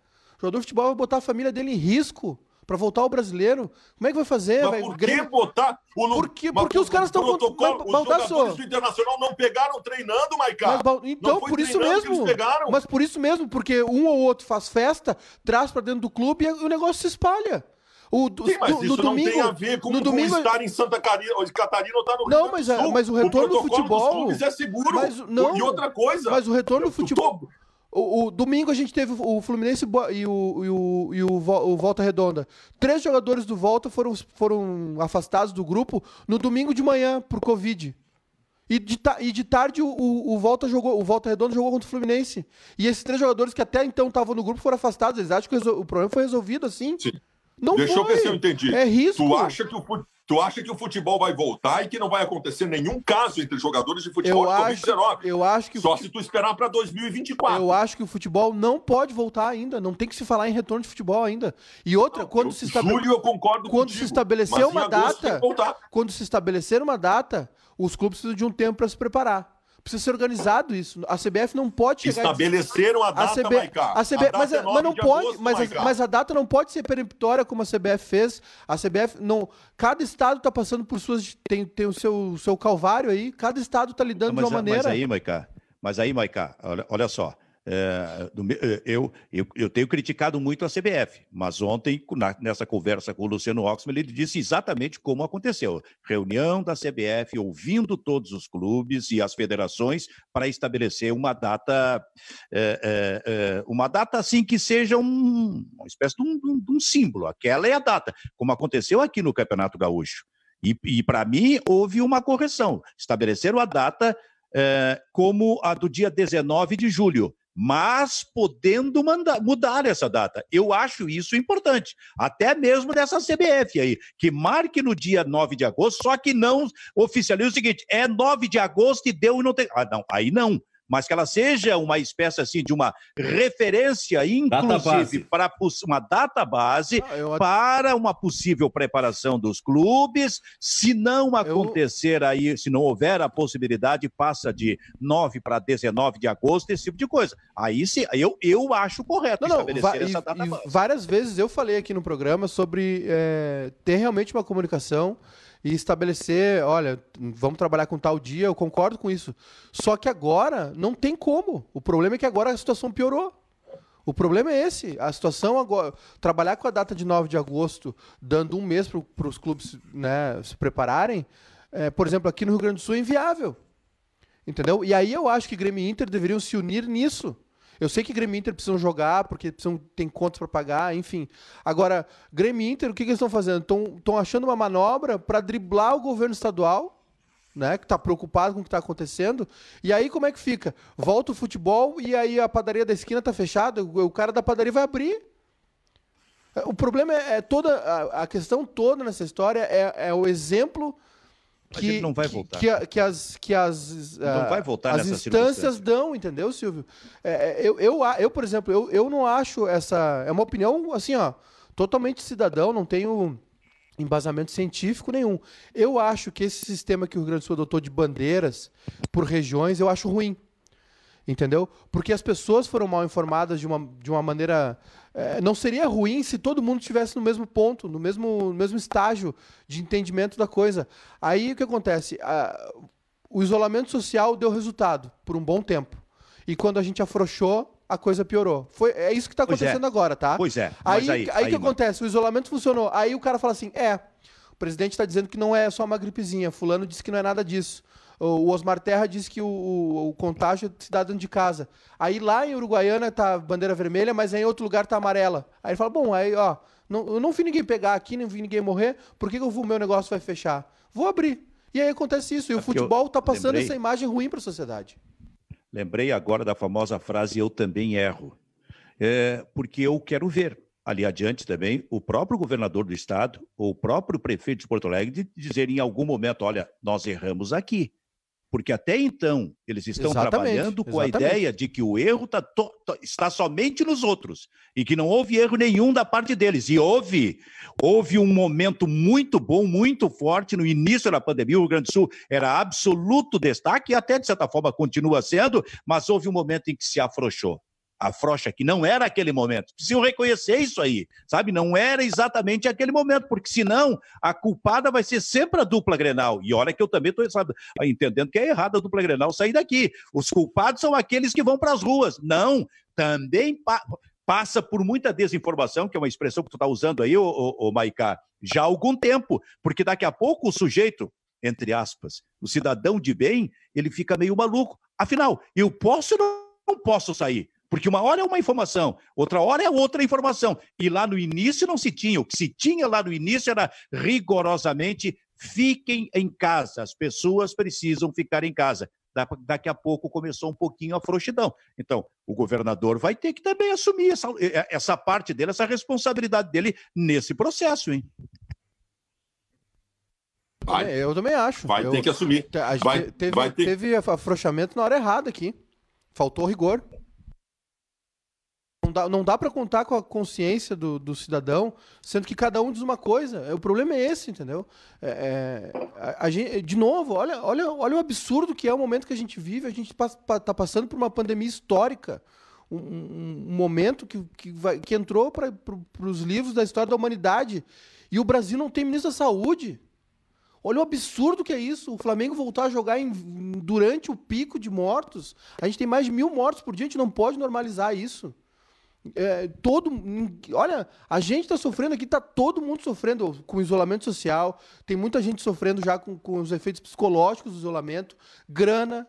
O jogador de futebol vai botar a família dele em risco para voltar ao brasileiro. Como é que vai fazer? Mas por que botar o Por que, porque os caras estão protocolo, os jogadores do Internacional não pegaram treinando, Maicá. Então, por isso mesmo. Mas por isso mesmo, porque um ou outro faz festa, traz para dentro do clube e o negócio se espalha. O, Sim, mas isso no não domingo, tem a ver com, no domingo, com estar em Santa Catarina, Catarina ou estar no Rio Não, mas, é, mas o retorno do futebol. é seguro. Mas, não, e outra coisa. Mas o retorno do futebol. Tô... O, o, domingo a gente teve o Fluminense e o, e o, e o, o, Volta Redonda. Três jogadores do Volta foram, foram afastados do grupo no domingo de manhã por Covid. E de, e de tarde o, o, Volta jogou, o Volta Redonda jogou contra o Fluminense. E esses três jogadores que até então estavam no grupo foram afastados. Eles acham que o problema foi resolvido assim? Sim. Não Deixa foi. eu ver se eu entendi. É risco. Tu acha que o, Tu acha que o futebol vai voltar e que não vai acontecer nenhum caso entre jogadores de futebol eu 2019? Acho, eu acho que Só fute... se tu esperar para 2024. Eu acho que o futebol não pode voltar ainda. Não tem que se falar em retorno de futebol ainda. E outra, quando eu, se estabelecer. Julho eu concordo Quando contigo, se estabelecer uma data. Quando se estabelecer uma data, os clubes precisam de um tempo para se preparar. Precisa ser organizado isso. A CBF não pode chegar. Estabeleceram a data, a CB... a CB... a mas, é mas não pode. Agosto, mas, a, mas a data não pode ser peremptória como a CBF fez. A CBF não. Cada estado está passando por suas. Tem, tem o seu, seu calvário aí. Cada estado está lidando não, de uma maneira. Mas aí, Maiká, mas aí, Maiká, olha, olha só. É, eu, eu, eu, tenho criticado muito a CBF, mas ontem, na, nessa conversa com o Luciano Oxman, ele disse exatamente como aconteceu. Reunião da CBF, ouvindo todos os clubes e as federações para estabelecer uma data, é, é, uma data assim que seja um, uma espécie de um, um, símbolo. Aquela é a data, como aconteceu aqui no Campeonato Gaúcho. E, e para mim, houve uma correção. Estabeleceram a data como a do dia 19 de julho mas podendo mandar, mudar essa data. Eu acho isso importante, até mesmo dessa CBF aí, que marque no dia 9 de agosto, só que não oficialize o seguinte: é 9 de agosto e deu e não tem. Ah, não, aí não mas que ela seja uma espécie assim de uma referência, inclusive para uma data base ah, eu... para uma possível preparação dos clubes. Se não acontecer eu... aí, se não houver a possibilidade, passa de 9 para 19 de agosto, esse tipo de coisa. Aí sim, eu, eu acho correto não, estabelecer não, essa data e, base. Várias vezes eu falei aqui no programa sobre é, ter realmente uma comunicação e estabelecer, olha, vamos trabalhar com tal dia, eu concordo com isso. Só que agora não tem como. O problema é que agora a situação piorou. O problema é esse. A situação agora. Trabalhar com a data de 9 de agosto, dando um mês para os clubes né, se prepararem, é, por exemplo, aqui no Rio Grande do Sul é inviável. Entendeu? E aí eu acho que Grêmio e Inter deveriam se unir nisso. Eu sei que Grêmio e Inter precisam jogar, porque precisam, tem contas para pagar, enfim. Agora, Grêmio e Inter, o que, que eles estão fazendo? Estão achando uma manobra para driblar o governo estadual, né, que está preocupado com o que está acontecendo. E aí como é que fica? Volta o futebol e aí a padaria da esquina está fechada, o, o cara da padaria vai abrir. O problema é, é toda a, a, questão toda nessa história é, é o exemplo que não vai voltar. Que, que, que as que as não vai voltar as instâncias dão, entendeu, Silvio? É, é, eu, eu, eu, por exemplo, eu, eu não acho essa é uma opinião assim, ó, totalmente cidadão, não tenho embasamento científico nenhum. Eu acho que esse sistema que o Rio Grande do Sul adotou de bandeiras por regiões, eu acho ruim. Entendeu? Porque as pessoas foram mal informadas de uma, de uma maneira é, não seria ruim se todo mundo estivesse no mesmo ponto, no mesmo, no mesmo estágio de entendimento da coisa. Aí o que acontece? o isolamento social deu resultado por um bom tempo. E quando a gente afrouxou, a coisa piorou. Foi, é isso que está é. acontecendo é. agora, tá? Pois é. Aí, aí, aí, que acontece? O isolamento funcionou. Aí o cara fala assim: é, o presidente está dizendo que não é só uma gripezinha. Fulano disse que não é nada disso. O Osmar Terra disse que o, o, o, contágio se dá dentro de casa. Aí lá em Uruguaiana tá bandeira vermelha, mas em outro lugar tá amarela. Aí ele fala: bom, aí ó, não, eu não vi ninguém pegar aqui, não vi ninguém morrer, por que, que o meu negócio vai fechar? Vou abrir. E aí acontece isso. E é o futebol tá passando lembrei, essa imagem ruim para a sociedade. Lembrei agora da famosa frase: eu também erro. É, porque eu quero ver ali adiante também, o próprio governador do estado, ou o próprio prefeito de Porto Alegre, dizer em algum momento: olha, nós erramos aqui porque até então eles estão exatamente, trabalhando com exatamente. a ideia de que o erro tá to, to, está somente nos outros e que não houve erro nenhum da parte deles. E houve, houve um momento muito bom, muito forte no início da pandemia. O Rio Grande do Sul era absoluto destaque e até de certa forma continua sendo, mas houve um momento em que se afrouxou afrouxa, que não era aquele momento. Precisam reconhecer isso aí, sabe? Não era exatamente aquele momento, porque senão a culpada vai ser sempre a dupla Grenal. E olha que eu também estou entendendo que é errado a dupla Grenal sair daqui. Os culpados são aqueles que vão para as ruas. Não, também pa passa por muita desinformação, que é uma expressão que tu está usando aí, ô, ô, ô Maicá, já há algum tempo, porque daqui a pouco o sujeito, entre aspas, o cidadão de bem, ele fica meio maluco. Afinal, eu posso ou não posso sair? Porque uma hora é uma informação, outra hora é outra informação. E lá no início não se tinha. O que se tinha lá no início era rigorosamente fiquem em casa. As pessoas precisam ficar em casa. daqui a pouco começou um pouquinho a frouxidão. Então, o governador vai ter que também assumir essa, essa parte dele, essa responsabilidade dele nesse processo, hein? Vai. Eu também acho. Vai eu, ter que assumir. Vai, teve, vai ter... teve afrouxamento na hora errada aqui. Faltou rigor. Não dá, não dá para contar com a consciência do, do, cidadão, sendo que cada um diz uma coisa. O problema é esse, entendeu? É, é, a, a gente, de novo, olha, olha, olha o absurdo que é o momento que a gente vive. A gente está passando por uma pandemia histórica. Um, um, um momento que, que, vai, que entrou para os livros da história da humanidade. E o Brasil não tem ministro da saúde. Olha o absurdo que é isso. O Flamengo voltar a jogar em, durante o pico de mortos. A gente tem mais de mil mortos por dia. A gente não pode normalizar isso. É, todo olha a gente está sofrendo aqui está todo mundo sofrendo com isolamento social tem muita gente sofrendo já com, com os efeitos psicológicos do isolamento grana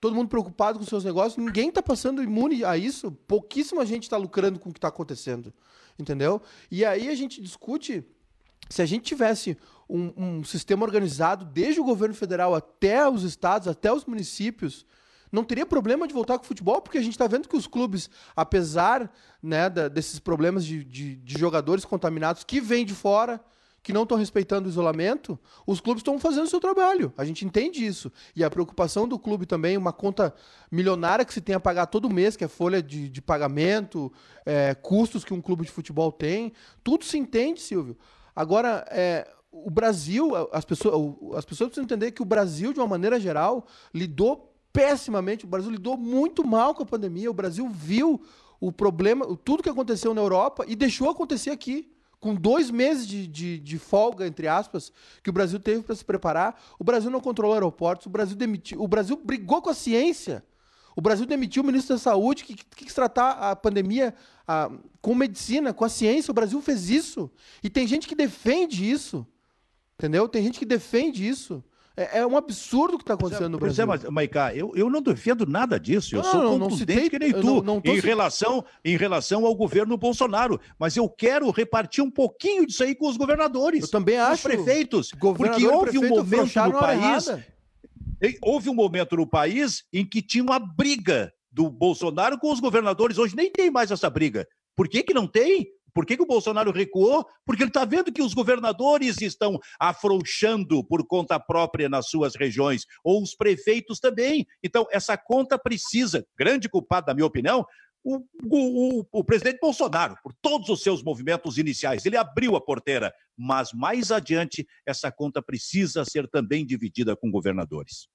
todo mundo preocupado com seus negócios ninguém está passando imune a isso pouquíssima gente está lucrando com o que está acontecendo entendeu? E aí a gente discute se a gente tivesse um, um, sistema organizado, desde o governo federal até os estados, até os municípios, não teria problema de voltar com o futebol, porque a gente está vendo que os clubes, apesar né, da, desses problemas de, de, de, jogadores contaminados que vêm de fora, que não estão respeitando o isolamento, os clubes estão fazendo o seu trabalho. A gente entende isso. E a preocupação do clube também, uma conta milionária que se tem a pagar todo mês, que é folha de, de pagamento, é, custos que um clube de futebol tem, tudo se entende, Silvio. Agora, é, o Brasil, as pessoas, as pessoas precisam entender que o Brasil, de uma maneira geral, lidou pessimamente, o Brasil lidou muito mal com a pandemia, o Brasil viu o problema, tudo que aconteceu na Europa e deixou acontecer aqui. Com dois meses de, de, de folga, entre aspas, que o Brasil teve para se preparar, o Brasil não controlou aeroportos, o Brasil demitiu, o Brasil brigou com a ciência. O Brasil demitiu o ministro da Saúde que, que quis tratar a pandemia a, com medicina, com a ciência. O Brasil fez isso. E tem gente que defende isso. Entendeu? Tem gente que defende isso. É, é um absurdo o que está acontecendo no Brasil. Pois é, mas, Maiká, eu, eu não defendo nada disso. Eu não, sou não, contundente não que nem tu não, em, relação, em relação ao governo Bolsonaro. Mas eu quero repartir um pouquinho disso aí com os governadores. Eu também acho. Os prefeitos. Porque houve um momento no país... Houve um momento no país em que tinha uma briga do Bolsonaro com os governadores. Hoje nem tem mais essa briga. Por que, que não tem? Por que, que o Bolsonaro recuou? Porque ele está vendo que os governadores estão afrouxando por conta própria nas suas regiões, ou os prefeitos também. Então, essa conta precisa, grande culpado, na minha opinião, o, o, o, presidente Bolsonaro, por todos os seus movimentos iniciais. Ele abriu a porteira, mas mais adiante, essa conta precisa ser também dividida com governadores.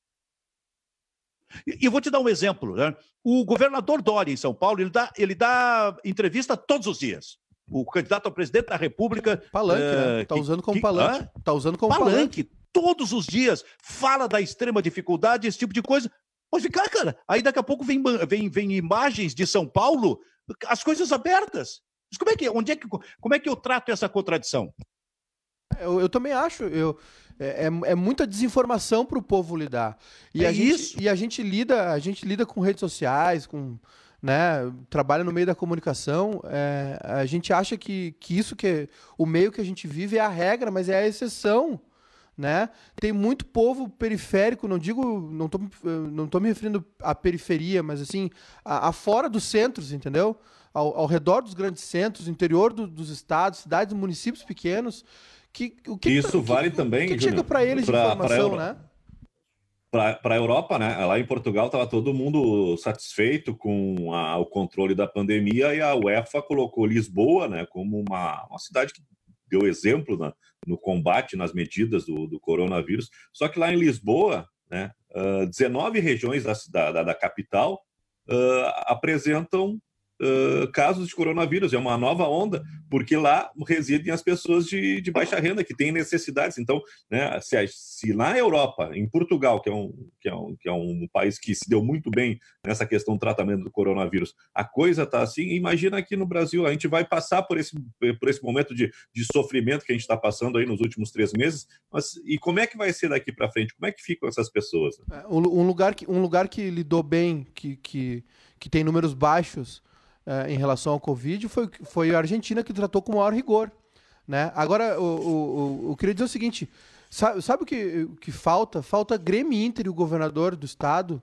E vou te dar um exemplo. Né? O governador Dória, em São Paulo, ele dá, ele dá entrevista todos os dias o candidato ao presidente da República. Palanque, uh, né? Tá usando como que, palanque. Tá usando como palanque. palanque. Todos os dias fala da extrema dificuldade, esse tipo de coisa. Pode ficar, cara. Aí daqui a pouco vem, vem, vem imagens de São Paulo, as coisas abertas. Mas como é que, onde é que, como é que eu trato essa contradição? Eu, eu também acho. Eu, é, é, é muita desinformação para o povo lidar. E, é a gente, isso. e a gente lida, a gente lida com redes sociais, com né, trabalha no meio da comunicação, é, a gente acha que, que isso que é, o meio que a gente vive é a regra, mas é a exceção. Né? Tem muito povo periférico, não digo, não tô, não tô me referindo à periferia, mas assim, a, a fora dos centros, entendeu? Ao, ao redor dos grandes centros, interior do, dos estados, cidades, municípios pequenos, que o que isso que, vale que, também, que, que chega para eles pra, de informação, né? Para a Europa, né? Lá em Portugal estava todo mundo satisfeito com a, o controle da pandemia e a UEFA colocou Lisboa, né, como uma, uma cidade que deu exemplo na, no combate, nas medidas do, do, coronavírus. Só que lá em Lisboa, né, uh, 19 regiões da, da, da capital uh, apresentam casos de coronavírus. É uma nova onda, porque lá residem as pessoas de, de baixa renda, que têm necessidades. Então, né, se, se na Europa, em Portugal, que é, um, que, é um, que é um país que se deu muito bem nessa questão do tratamento do coronavírus, a coisa está assim, imagina aqui no Brasil, a gente vai passar por esse, por esse momento de, de sofrimento que a gente está passando aí nos últimos três meses, mas e como é que vai ser daqui para frente? Como é que ficam essas pessoas? É, um, lugar que, um lugar que lidou bem, que, que, que tem números baixos, é, em relação ao Covid foi, foi a Argentina que tratou com maior rigor. Né? Agora, o, o, o, eu queria dizer o seguinte: sabe, sabe o que, que falta? Falta Grêmio Inter e o governador do estado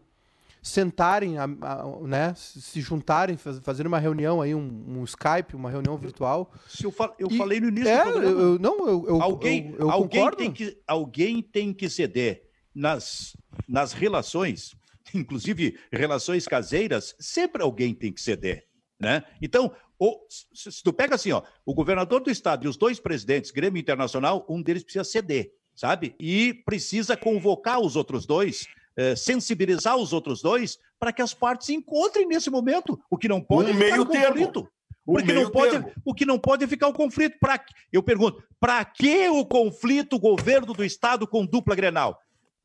sentarem, a, a, né, se juntarem, faz, fazerem uma reunião aí, um, um, Skype, uma reunião virtual. Se eu, fal, eu e, falei no início é, do programa. Eu, não, eu, eu, alguém, eu, alguém, tem que, alguém tem que ceder nas, nas relações, inclusive relações caseiras, sempre alguém tem que ceder. Né? Então, o, se tu pega assim, ó, o governador do estado e os dois presidentes, Grêmio Internacional, um deles precisa ceder, sabe? E precisa convocar os outros dois, eh, sensibilizar os outros dois, para que as partes se encontrem nesse momento. O que não pode um é meio termo. Porque não pode, o que não pode é ficar o conflito. Pra, eu pergunto, para que o conflito governo do Estado com dupla Grenal?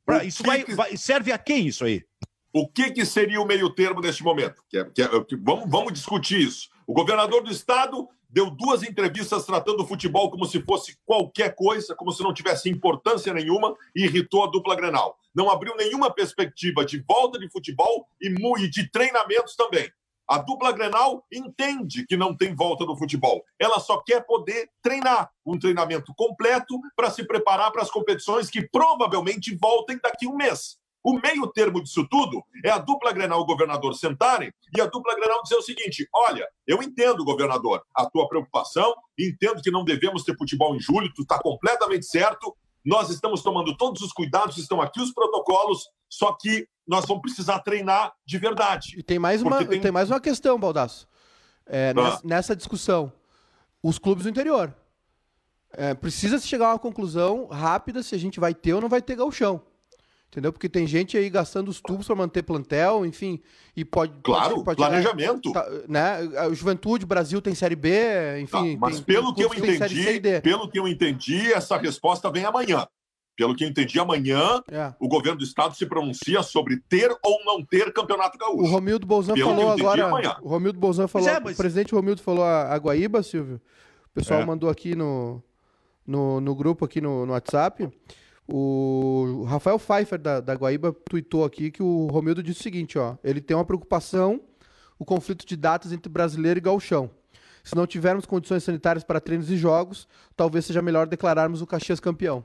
Pra, isso vai, vai, serve a quem isso aí? O que, que seria o meio termo neste momento? Que é, que é, que, vamos, vamos discutir isso. O governador do estado deu duas entrevistas tratando o futebol como se fosse qualquer coisa, como se não tivesse importância nenhuma, e irritou a dupla Grenal. Não abriu nenhuma perspectiva de volta de futebol e, de treinamentos também. A dupla Grenal entende que não tem volta no futebol. Ela só quer poder treinar, um treinamento completo para se preparar para as competições que provavelmente voltem daqui a um mês. O meio termo disso tudo é a dupla Grenal e o governador sentarem e a dupla Grenal dizer o seguinte: olha, eu entendo, governador, a tua preocupação, entendo que não devemos ter futebol em julho, tu está completamente certo. Nós estamos tomando todos os cuidados, estão aqui os protocolos, só que nós vamos precisar treinar de verdade. E tem mais uma, tem... tem... mais uma questão, Baldasso. É, ah. nessa, nessa, discussão. Os clubes do interior. É, precisa se chegar a uma conclusão rápida se a gente vai ter ou não vai ter galchão. Entendeu? Porque tem gente aí gastando os tubos para manter plantel, enfim, e pode. Claro, pode, pode, planejamento. Né, né, a Juventude, Brasil tem Série B, enfim. Tá, mas tem, pelo que eu entendi, pelo que eu entendi, essa resposta vem amanhã. Pelo que eu entendi, amanhã é. o governo do estado se pronuncia sobre ter ou não ter campeonato gaúcho. O Romildo Bolzan Pelo falou agora. Amanhã. O Romildo Bolzan falou. É, mas... O presidente Romildo falou a, a Guaíba, Silvio. O pessoal é. mandou aqui no, no, no, grupo, aqui no, no WhatsApp. O Rafael Pfeiffer da, da Guaíba tweetou aqui que o Romildo disse o seguinte: ó, ele tem uma preocupação, o conflito de datas entre brasileiro e gauchão. Se não tivermos condições sanitárias para treinos e jogos, talvez seja melhor declararmos o Caxias campeão.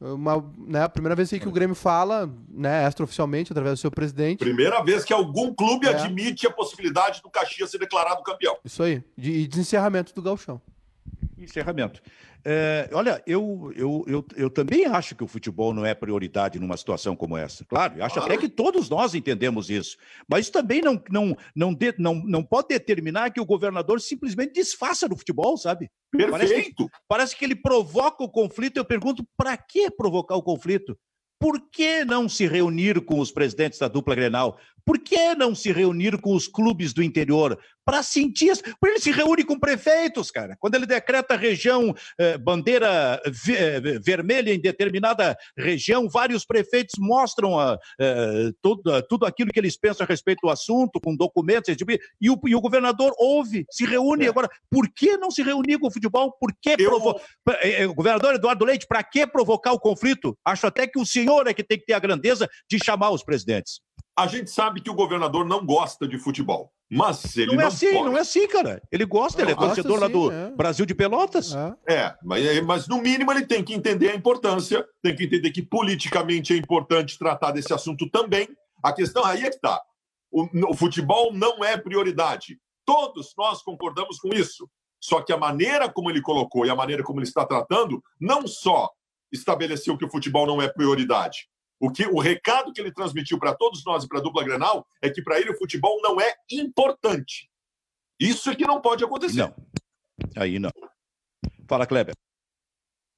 Uma, né, a primeira vez que o Grêmio fala, né, extraoficialmente, através do seu presidente. Primeira vez que algum clube é. admite a possibilidade do Caxias ser declarado campeão. Isso aí. De, de encerramento do Galchão. Encerramento. É, olha, eu, eu, eu, eu também acho que o futebol não é prioridade numa situação como essa. Claro, eu acho até que todos nós entendemos isso. Mas isso também não, não, não, de, não, não pode determinar que o governador simplesmente desfaça do futebol, sabe? Perfeito. Parece que, parece que ele provoca o conflito. Eu pergunto, para que provocar o conflito? Por que não se reunir com os presidentes da dupla Grenal? Por que não se reunir com os clubes do interior? Para sentir. Por ele se reúne com prefeitos, cara. Quando ele decreta região, eh, bandeira eh, vermelha em determinada região, vários prefeitos mostram a, eh, tudo, tudo aquilo que eles pensam a respeito do assunto, com documentos, tipo, e, o, e o governador ouve, se reúne. É. Agora, por que não se reunir com o futebol? Por que Eu... provo... Eh, eh, o governador Eduardo Leite, para que provocar o conflito? Acho até que o senhor é que tem que ter a grandeza de chamar os presidentes. A gente sabe que o governador não gosta de futebol, mas ele não, é não assim, pode. não é assim, cara. Ele gosta, não, ele é torcedor lá do é. Brasil de Pelotas. É, é mas, mas, no mínimo ele tem que entender a importância, tem que entender que politicamente é importante tratar desse assunto também. A questão aí é que está. O, o futebol não é prioridade. Todos nós concordamos com isso. Só que a maneira como ele colocou e a maneira como ele está tratando, não só estabeleceu que o futebol não é prioridade, o, que, o recado que ele transmitiu para todos nós e para a dupla Grenal é que para ele o futebol não é importante. Isso é que não pode acontecer. Não. Aí não. Fala, Kleber.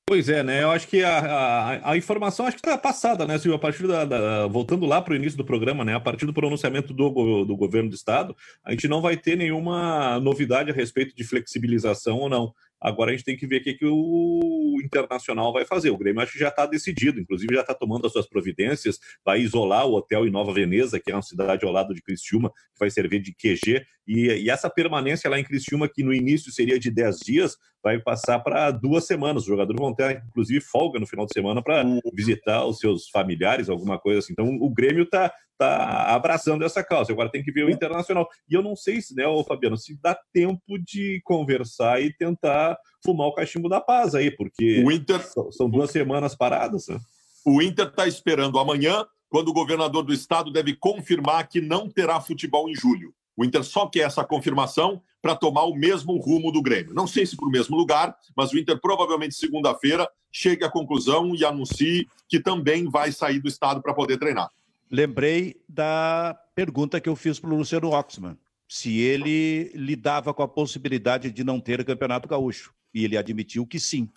Pois é, né? Eu acho que a, a, a informação acho que está passada, né, Silvio? A partir da, da voltando lá para o início do programa, né? A partir do pronunciamento do, do governo do estado, a gente não vai ter nenhuma novidade a respeito de flexibilização ou não. Agora a gente tem que ver o que, que o Internacional vai fazer. O Grêmio acho que já está decidido, inclusive já está tomando as suas providências, vai isolar o hotel em Nova Veneza, que é uma cidade ao lado de Criciúma, que vai servir de QG, e, e essa permanência lá em Criciúma, que no início seria de 10 dias, vai passar para duas semanas. Os jogadores vão ter, inclusive, folga no final de semana para visitar os seus familiares, alguma coisa assim. Então o Grêmio está tá abraçando essa causa. Agora tem que ver o internacional. E eu não sei se, né, ô Fabiano, se dá tempo de conversar e tentar fumar o cachimbo da paz aí, porque o Inter... são duas semanas paradas. Né? O Inter está esperando amanhã, quando o governador do estado deve confirmar que não terá futebol em julho. O Inter só quer essa confirmação para tomar o mesmo rumo do Grêmio. Não sei se para o mesmo lugar, mas o Inter provavelmente segunda-feira chegue à conclusão e anuncie que também vai sair do estado para poder treinar lembrei da pergunta que eu fiz para o Luciano Oxman, se ele lidava com a possibilidade de não ter campeonato gaúcho. E ele admitiu que sim.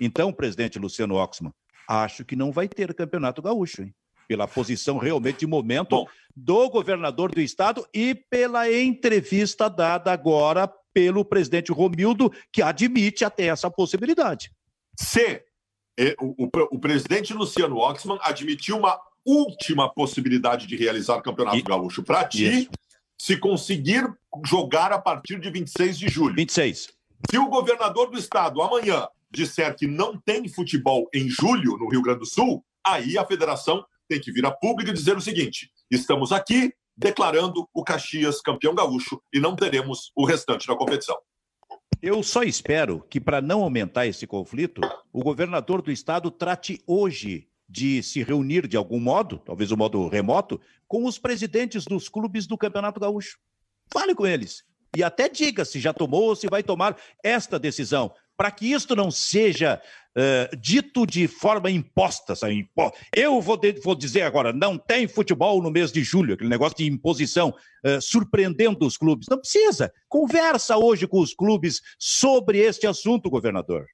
Então, presidente Luciano Oxman, acho que não vai ter campeonato gaúcho, hein? pela posição realmente de momento Bom, do governador do estado e pela entrevista dada agora pelo presidente Romildo, que admite até essa possibilidade. Se eh, o, o, o presidente Luciano Oxman admitiu uma última possibilidade de realizar o Campeonato e... Gaúcho para ti, Isso. se conseguir jogar a partir de 26 de julho. 26. Se o governador do estado amanhã disser que não tem futebol em julho no Rio Grande do Sul, aí a federação tem que vir a público e dizer o seguinte: estamos aqui, declarando o Caxias campeão gaúcho e não teremos o restante da competição. Eu só espero que, para não aumentar esse conflito, o governador do estado trate hoje de se reunir de algum modo, talvez um modo remoto, com os presidentes dos clubes do Campeonato Gaúcho. Fale com eles. E até diga se já tomou ou se vai tomar esta decisão, para que isto não seja uh, dito de forma imposta. Sabe? Eu vou, de, vou, dizer agora: não tem futebol no mês de julho, aquele negócio de imposição, uh, surpreendendo os clubes. Não precisa. Conversa hoje com os clubes sobre este assunto, governador.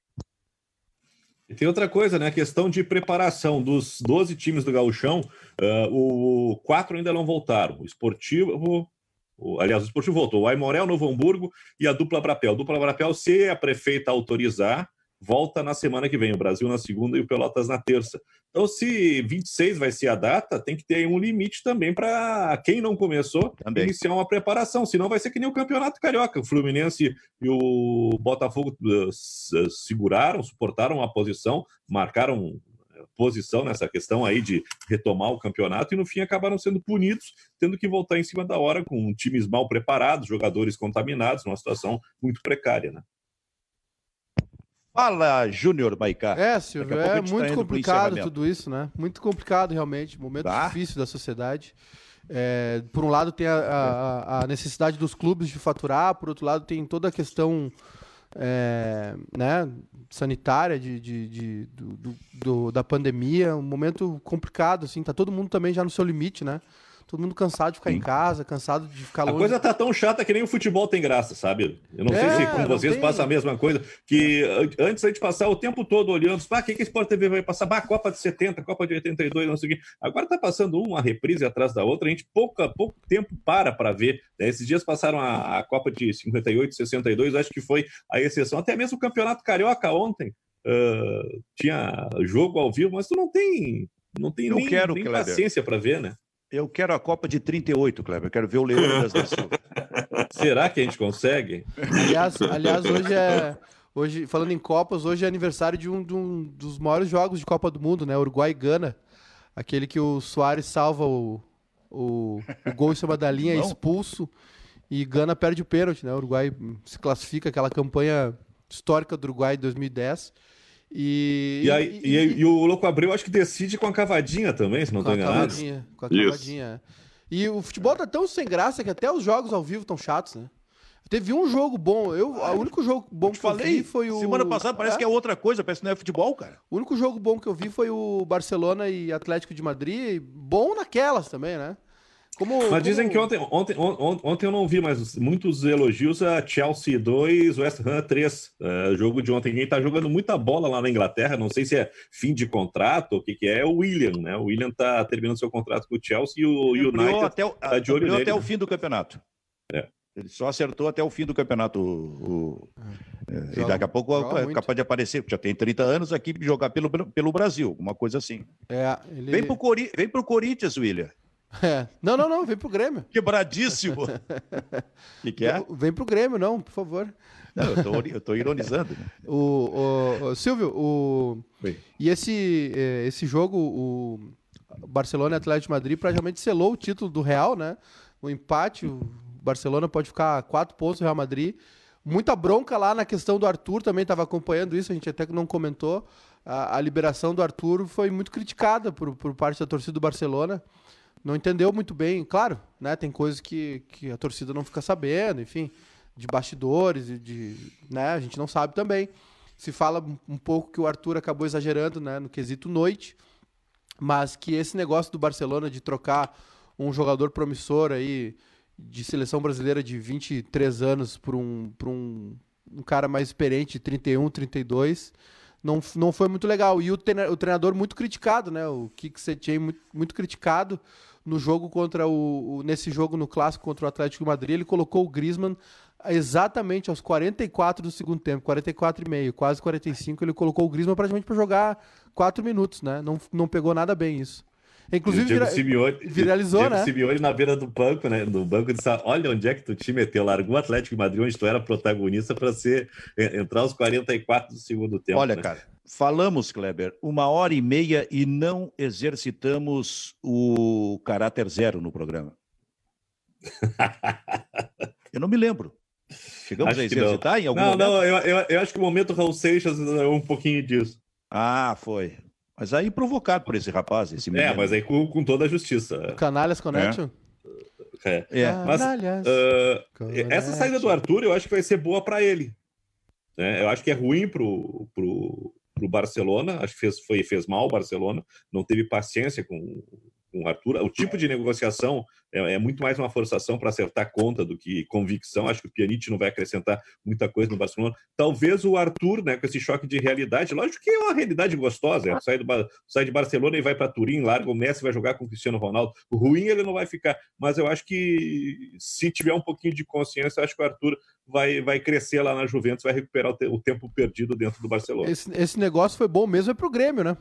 E tem outra coisa, né? A questão de preparação dos 12 times do Gauchão, uh, o quatro ainda não voltaram. O Esportivo, o, aliás, o Esportivo voltou. O Aimoré, o Novo Hamburgo e a dupla Brapel. A dupla Brapel, se a prefeita autorizar, volta na semana que vem. O Brasil na segunda e o Pelotas na terça. Então, se 26 vai ser a data, tem que ter um limite também para quem não começou também. iniciar uma preparação. Senão vai ser que nem o Campeonato Carioca. O Fluminense e o Botafogo uh, seguraram, suportaram a posição, marcaram eh, posição nessa questão aí de retomar o campeonato e no fim acabaram sendo punidos, tendo que voltar em cima da hora com times mal preparados, jogadores contaminados, numa situação muito precária, né? Fala, Júnior Maicá. É, Silvio, é tá muito tá complicado tudo isso, né? Muito complicado, realmente. Momento tá. difícil da sociedade. É, por um lado, tem a, a, a, necessidade dos clubes de faturar, por outro lado, tem toda a questão é, né, sanitária de, de, de do, do, da pandemia. Um momento complicado, assim. Tá todo mundo também já no seu limite, né? Todo mundo cansado de ficar Sim. em casa, cansado de ficar longe. A coisa tá tão chata que nem o futebol tem graça, sabe? Eu não é, sei se com vocês tem... passa a mesma coisa, que antes a gente passar o tempo todo olhando, ah, o que, que a Sport TV vai passar? Ah, Copa de 70, Copa de 82, não sei o quê. Agora tá passando uma reprise atrás da outra, a gente pouco a pouco tempo para para ver. Né? Esses dias passaram a, a Copa de 58, 62, acho que foi a exceção. Até mesmo o Campeonato Carioca ontem uh, tinha jogo ao vivo, mas tu não tem não tem nem, quero, nem paciência para ver, né? Eu quero a Copa de 38, Kleber. Eu quero ver o Leônidas da Silva. Será que a gente consegue? Aliás, aliás, hoje é. Hoje, falando em Copas, hoje é aniversário de um, de um dos maiores jogos de Copa do Mundo, né? Uruguai e Gana. Aquele que o Soares salva o, o, o gol em cima da linha, é expulso. E Gana perde o pênalti, né? O Uruguai se classifica, aquela campanha histórica do Uruguai de 2010. E, e, aí, e, e, e, o Louco Abreu acho que decide com a cavadinha também, se não estou enganado. Com a cavadinha. E o futebol tá tão sem graça que até os jogos ao vivo estão chatos, né? Teve um jogo bom. Eu, o único jogo bom que falei, eu vi foi o. Semana passada parece é. que é outra coisa, parece que não é futebol, cara. O único jogo bom que eu vi foi o Barcelona e Atlético de Madrid. Bom naquelas também, né? Como, mas como... dizem que ontem, ontem, ontem, ontem eu não vi, mas muitos elogios a Chelsea 2, West Ham 3. Uh, jogo de ontem. Quem está jogando muita bola lá na Inglaterra, não sei se é fim de contrato ou o que, que é, é o William, né? O William está terminando seu contrato com o Chelsea e o ele United até o, tá de olho nele. até o fim do campeonato. É. Ele só acertou até o fim do campeonato. O, é. e daqui a pouco é capaz de aparecer, já tem 30 anos aqui, jogar pelo, pelo Brasil, uma coisa assim. É, ele... Vem para o Vem pro Corinthians, William. É. Não, não, não, vem pro Grêmio. Quebradíssimo. O que, que, é? Vem pro Grêmio, não, por favor. Não, eu, tô, eu tô ironizando. Né? O, o, o, Silvio, o, e esse, é, esse jogo, o Barcelona e Atlético de Madrid praticamente selou o título do Real, né? O empate, o Barcelona pode ficar quatro pontos do Real Madrid. Muita bronca lá na questão do Arthur, também estava acompanhando isso, a gente até que não comentou. A, a liberação do Arthur foi muito criticada por, por parte da torcida do Barcelona não entendeu muito bem. Claro, né? Tem coisas que, que a torcida não fica sabendo, enfim, de bastidores e de, né? A gente não sabe também. Se fala um pouco que o Arthur acabou exagerando, né? No quesito noite, mas que esse negócio do Barcelona de trocar um jogador promissor aí de seleção brasileira de 23 anos por um, por um, um cara mais experiente, 31, 32, não, não foi muito legal. E o, o treinador muito criticado, né? O Kik Setien muito, muito criticado no jogo contra o, nesse jogo no clássico contra o Atlético de Madrid, ele colocou o Griezmann exatamente aos 44 do segundo tempo, 44 e meio, quase 45, ele colocou o Griezmann praticamente para jogar 4 minutos, né? Não, não pegou nada bem isso. Inclusive vira, Simeone, viralizou, Diego né? Simeone na beira do banco, né? Do banco disse: "Olha onde é que tu te meteu, largou o Atlético de Madrid onde tu era protagonista para ser entrar aos 44 do segundo tempo". Olha, né? cara, Falamos, Kleber, uma hora e meia e não exercitamos o caráter zero no programa. Eu não me lembro. Chegamos Acho a não. exercitar em algum Não, momento? não, eu, eu, eu acho que o momento Raul Seixas é um pouquinho disso. Ah, foi. Mas aí provocado por esse rapaz, esse É, menino. mas aí com, com toda a justiça. Canalhas Connection? É. É. Mas, Canalhas. Ah, Connection. essa saída do Arthur eu acho que vai ser boa para ele. né? Eu acho que é ruim pro, pro, pro Barcelona, acho que fez, foi, fez mal o Barcelona, não teve paciência com, com o Arthur. O tipo de negociação é, é muito mais uma forçação para acertar conta do que convicção. Acho que o Pjanic não vai acrescentar muita coisa no Barcelona. Talvez o Arthur, né, com esse choque de realidade, lógico que é uma realidade gostosa, é, sai, do, sai de Barcelona e vai para Turim, larga o Messi, vai jogar com o Cristiano Ronaldo. O ruim ele não vai ficar, mas eu acho que se tiver um pouquinho de consciência, acho que o Arthur vai, vai crescer lá na Juventus, vai recuperar o, te- o tempo perdido dentro do Barcelona. Esse, esse negócio foi bom mesmo é pro Grêmio, né?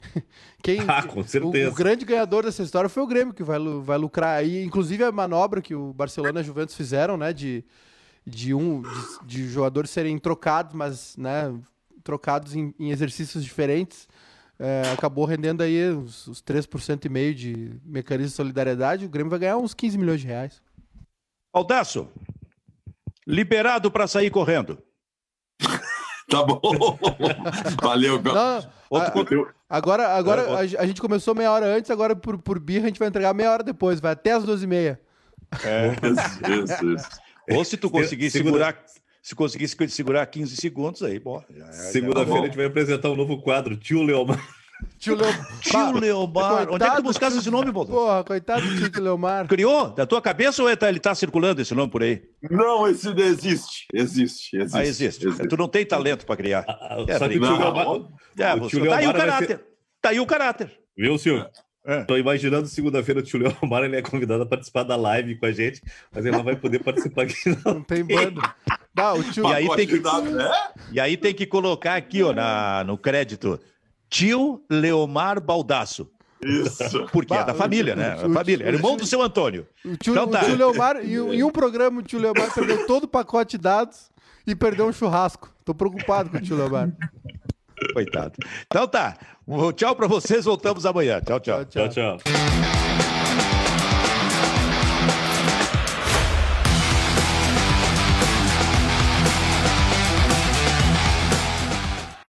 Quem, Ah, com o, certeza. o grande ganhador dessa história foi o Grêmio, que vai, vai lucrar aí. Inclusive a manobra que o Barcelona e a Juventus fizeram, né? De, de, um, de, de jogadores serem trocados, mas né, trocados em, em exercícios diferentes. é, acabou rendendo aí os, os 3% e meio de mecanismo de solidariedade. O Grêmio vai ganhar uns 15 milhões de reais. Aldaço, liberado para sair correndo. Tá bom. Valeu. Não, Outro a- agora agora É, a, a gente começou meia hora antes, agora por, por birra a gente vai entregar meia hora depois, vai até as 12h30. Isso, isso, isso. Ou se tu conseguir segurar, se conseguir segurar 15 segundos aí, bom. já- já- Segunda-feira a gente vai apresentar um novo quadro, Tio Leomar. Tio Leo... Tio Leomar. Onde é que tu do esse nome, Baldo? Porra, coitado do tio Leomar. Criou? Da tua cabeça ou é- tá- ele tá circulando esse nome por aí? Não, esse existe. Existe. existe Ah, existe. Tu não tem talento para criar. É, Só que o não, Tio Leomar... É, o tio tá aí o Leomar caráter. Tá aí o caráter. Viu, Silvio? É. Tô imaginando segunda-feira o Tio Leomar, ele é convidado a participar da live com a gente, mas ele não vai poder participar aqui, não. Não tem bando. Bah, o tio... E aí tem que- Pacote da- É? E aí tem que colocar aqui, ó, na, no crédito. Tio Leomar Baldaço. Isso. Porque Bah, é da família, né? o- família. o- É irmão do seu Antônio. O tio, Então tá. o tio Leomar, em, um- em um programa, o tio Leomar perdeu todo o pacote de dados e perdeu um churrasco. Tô preocupado com o tio Leomar. Coitado. Então tá. Um Tchau pra vocês. Voltamos amanhã. Tchau, tchau. Tchau, Tchau, tchau.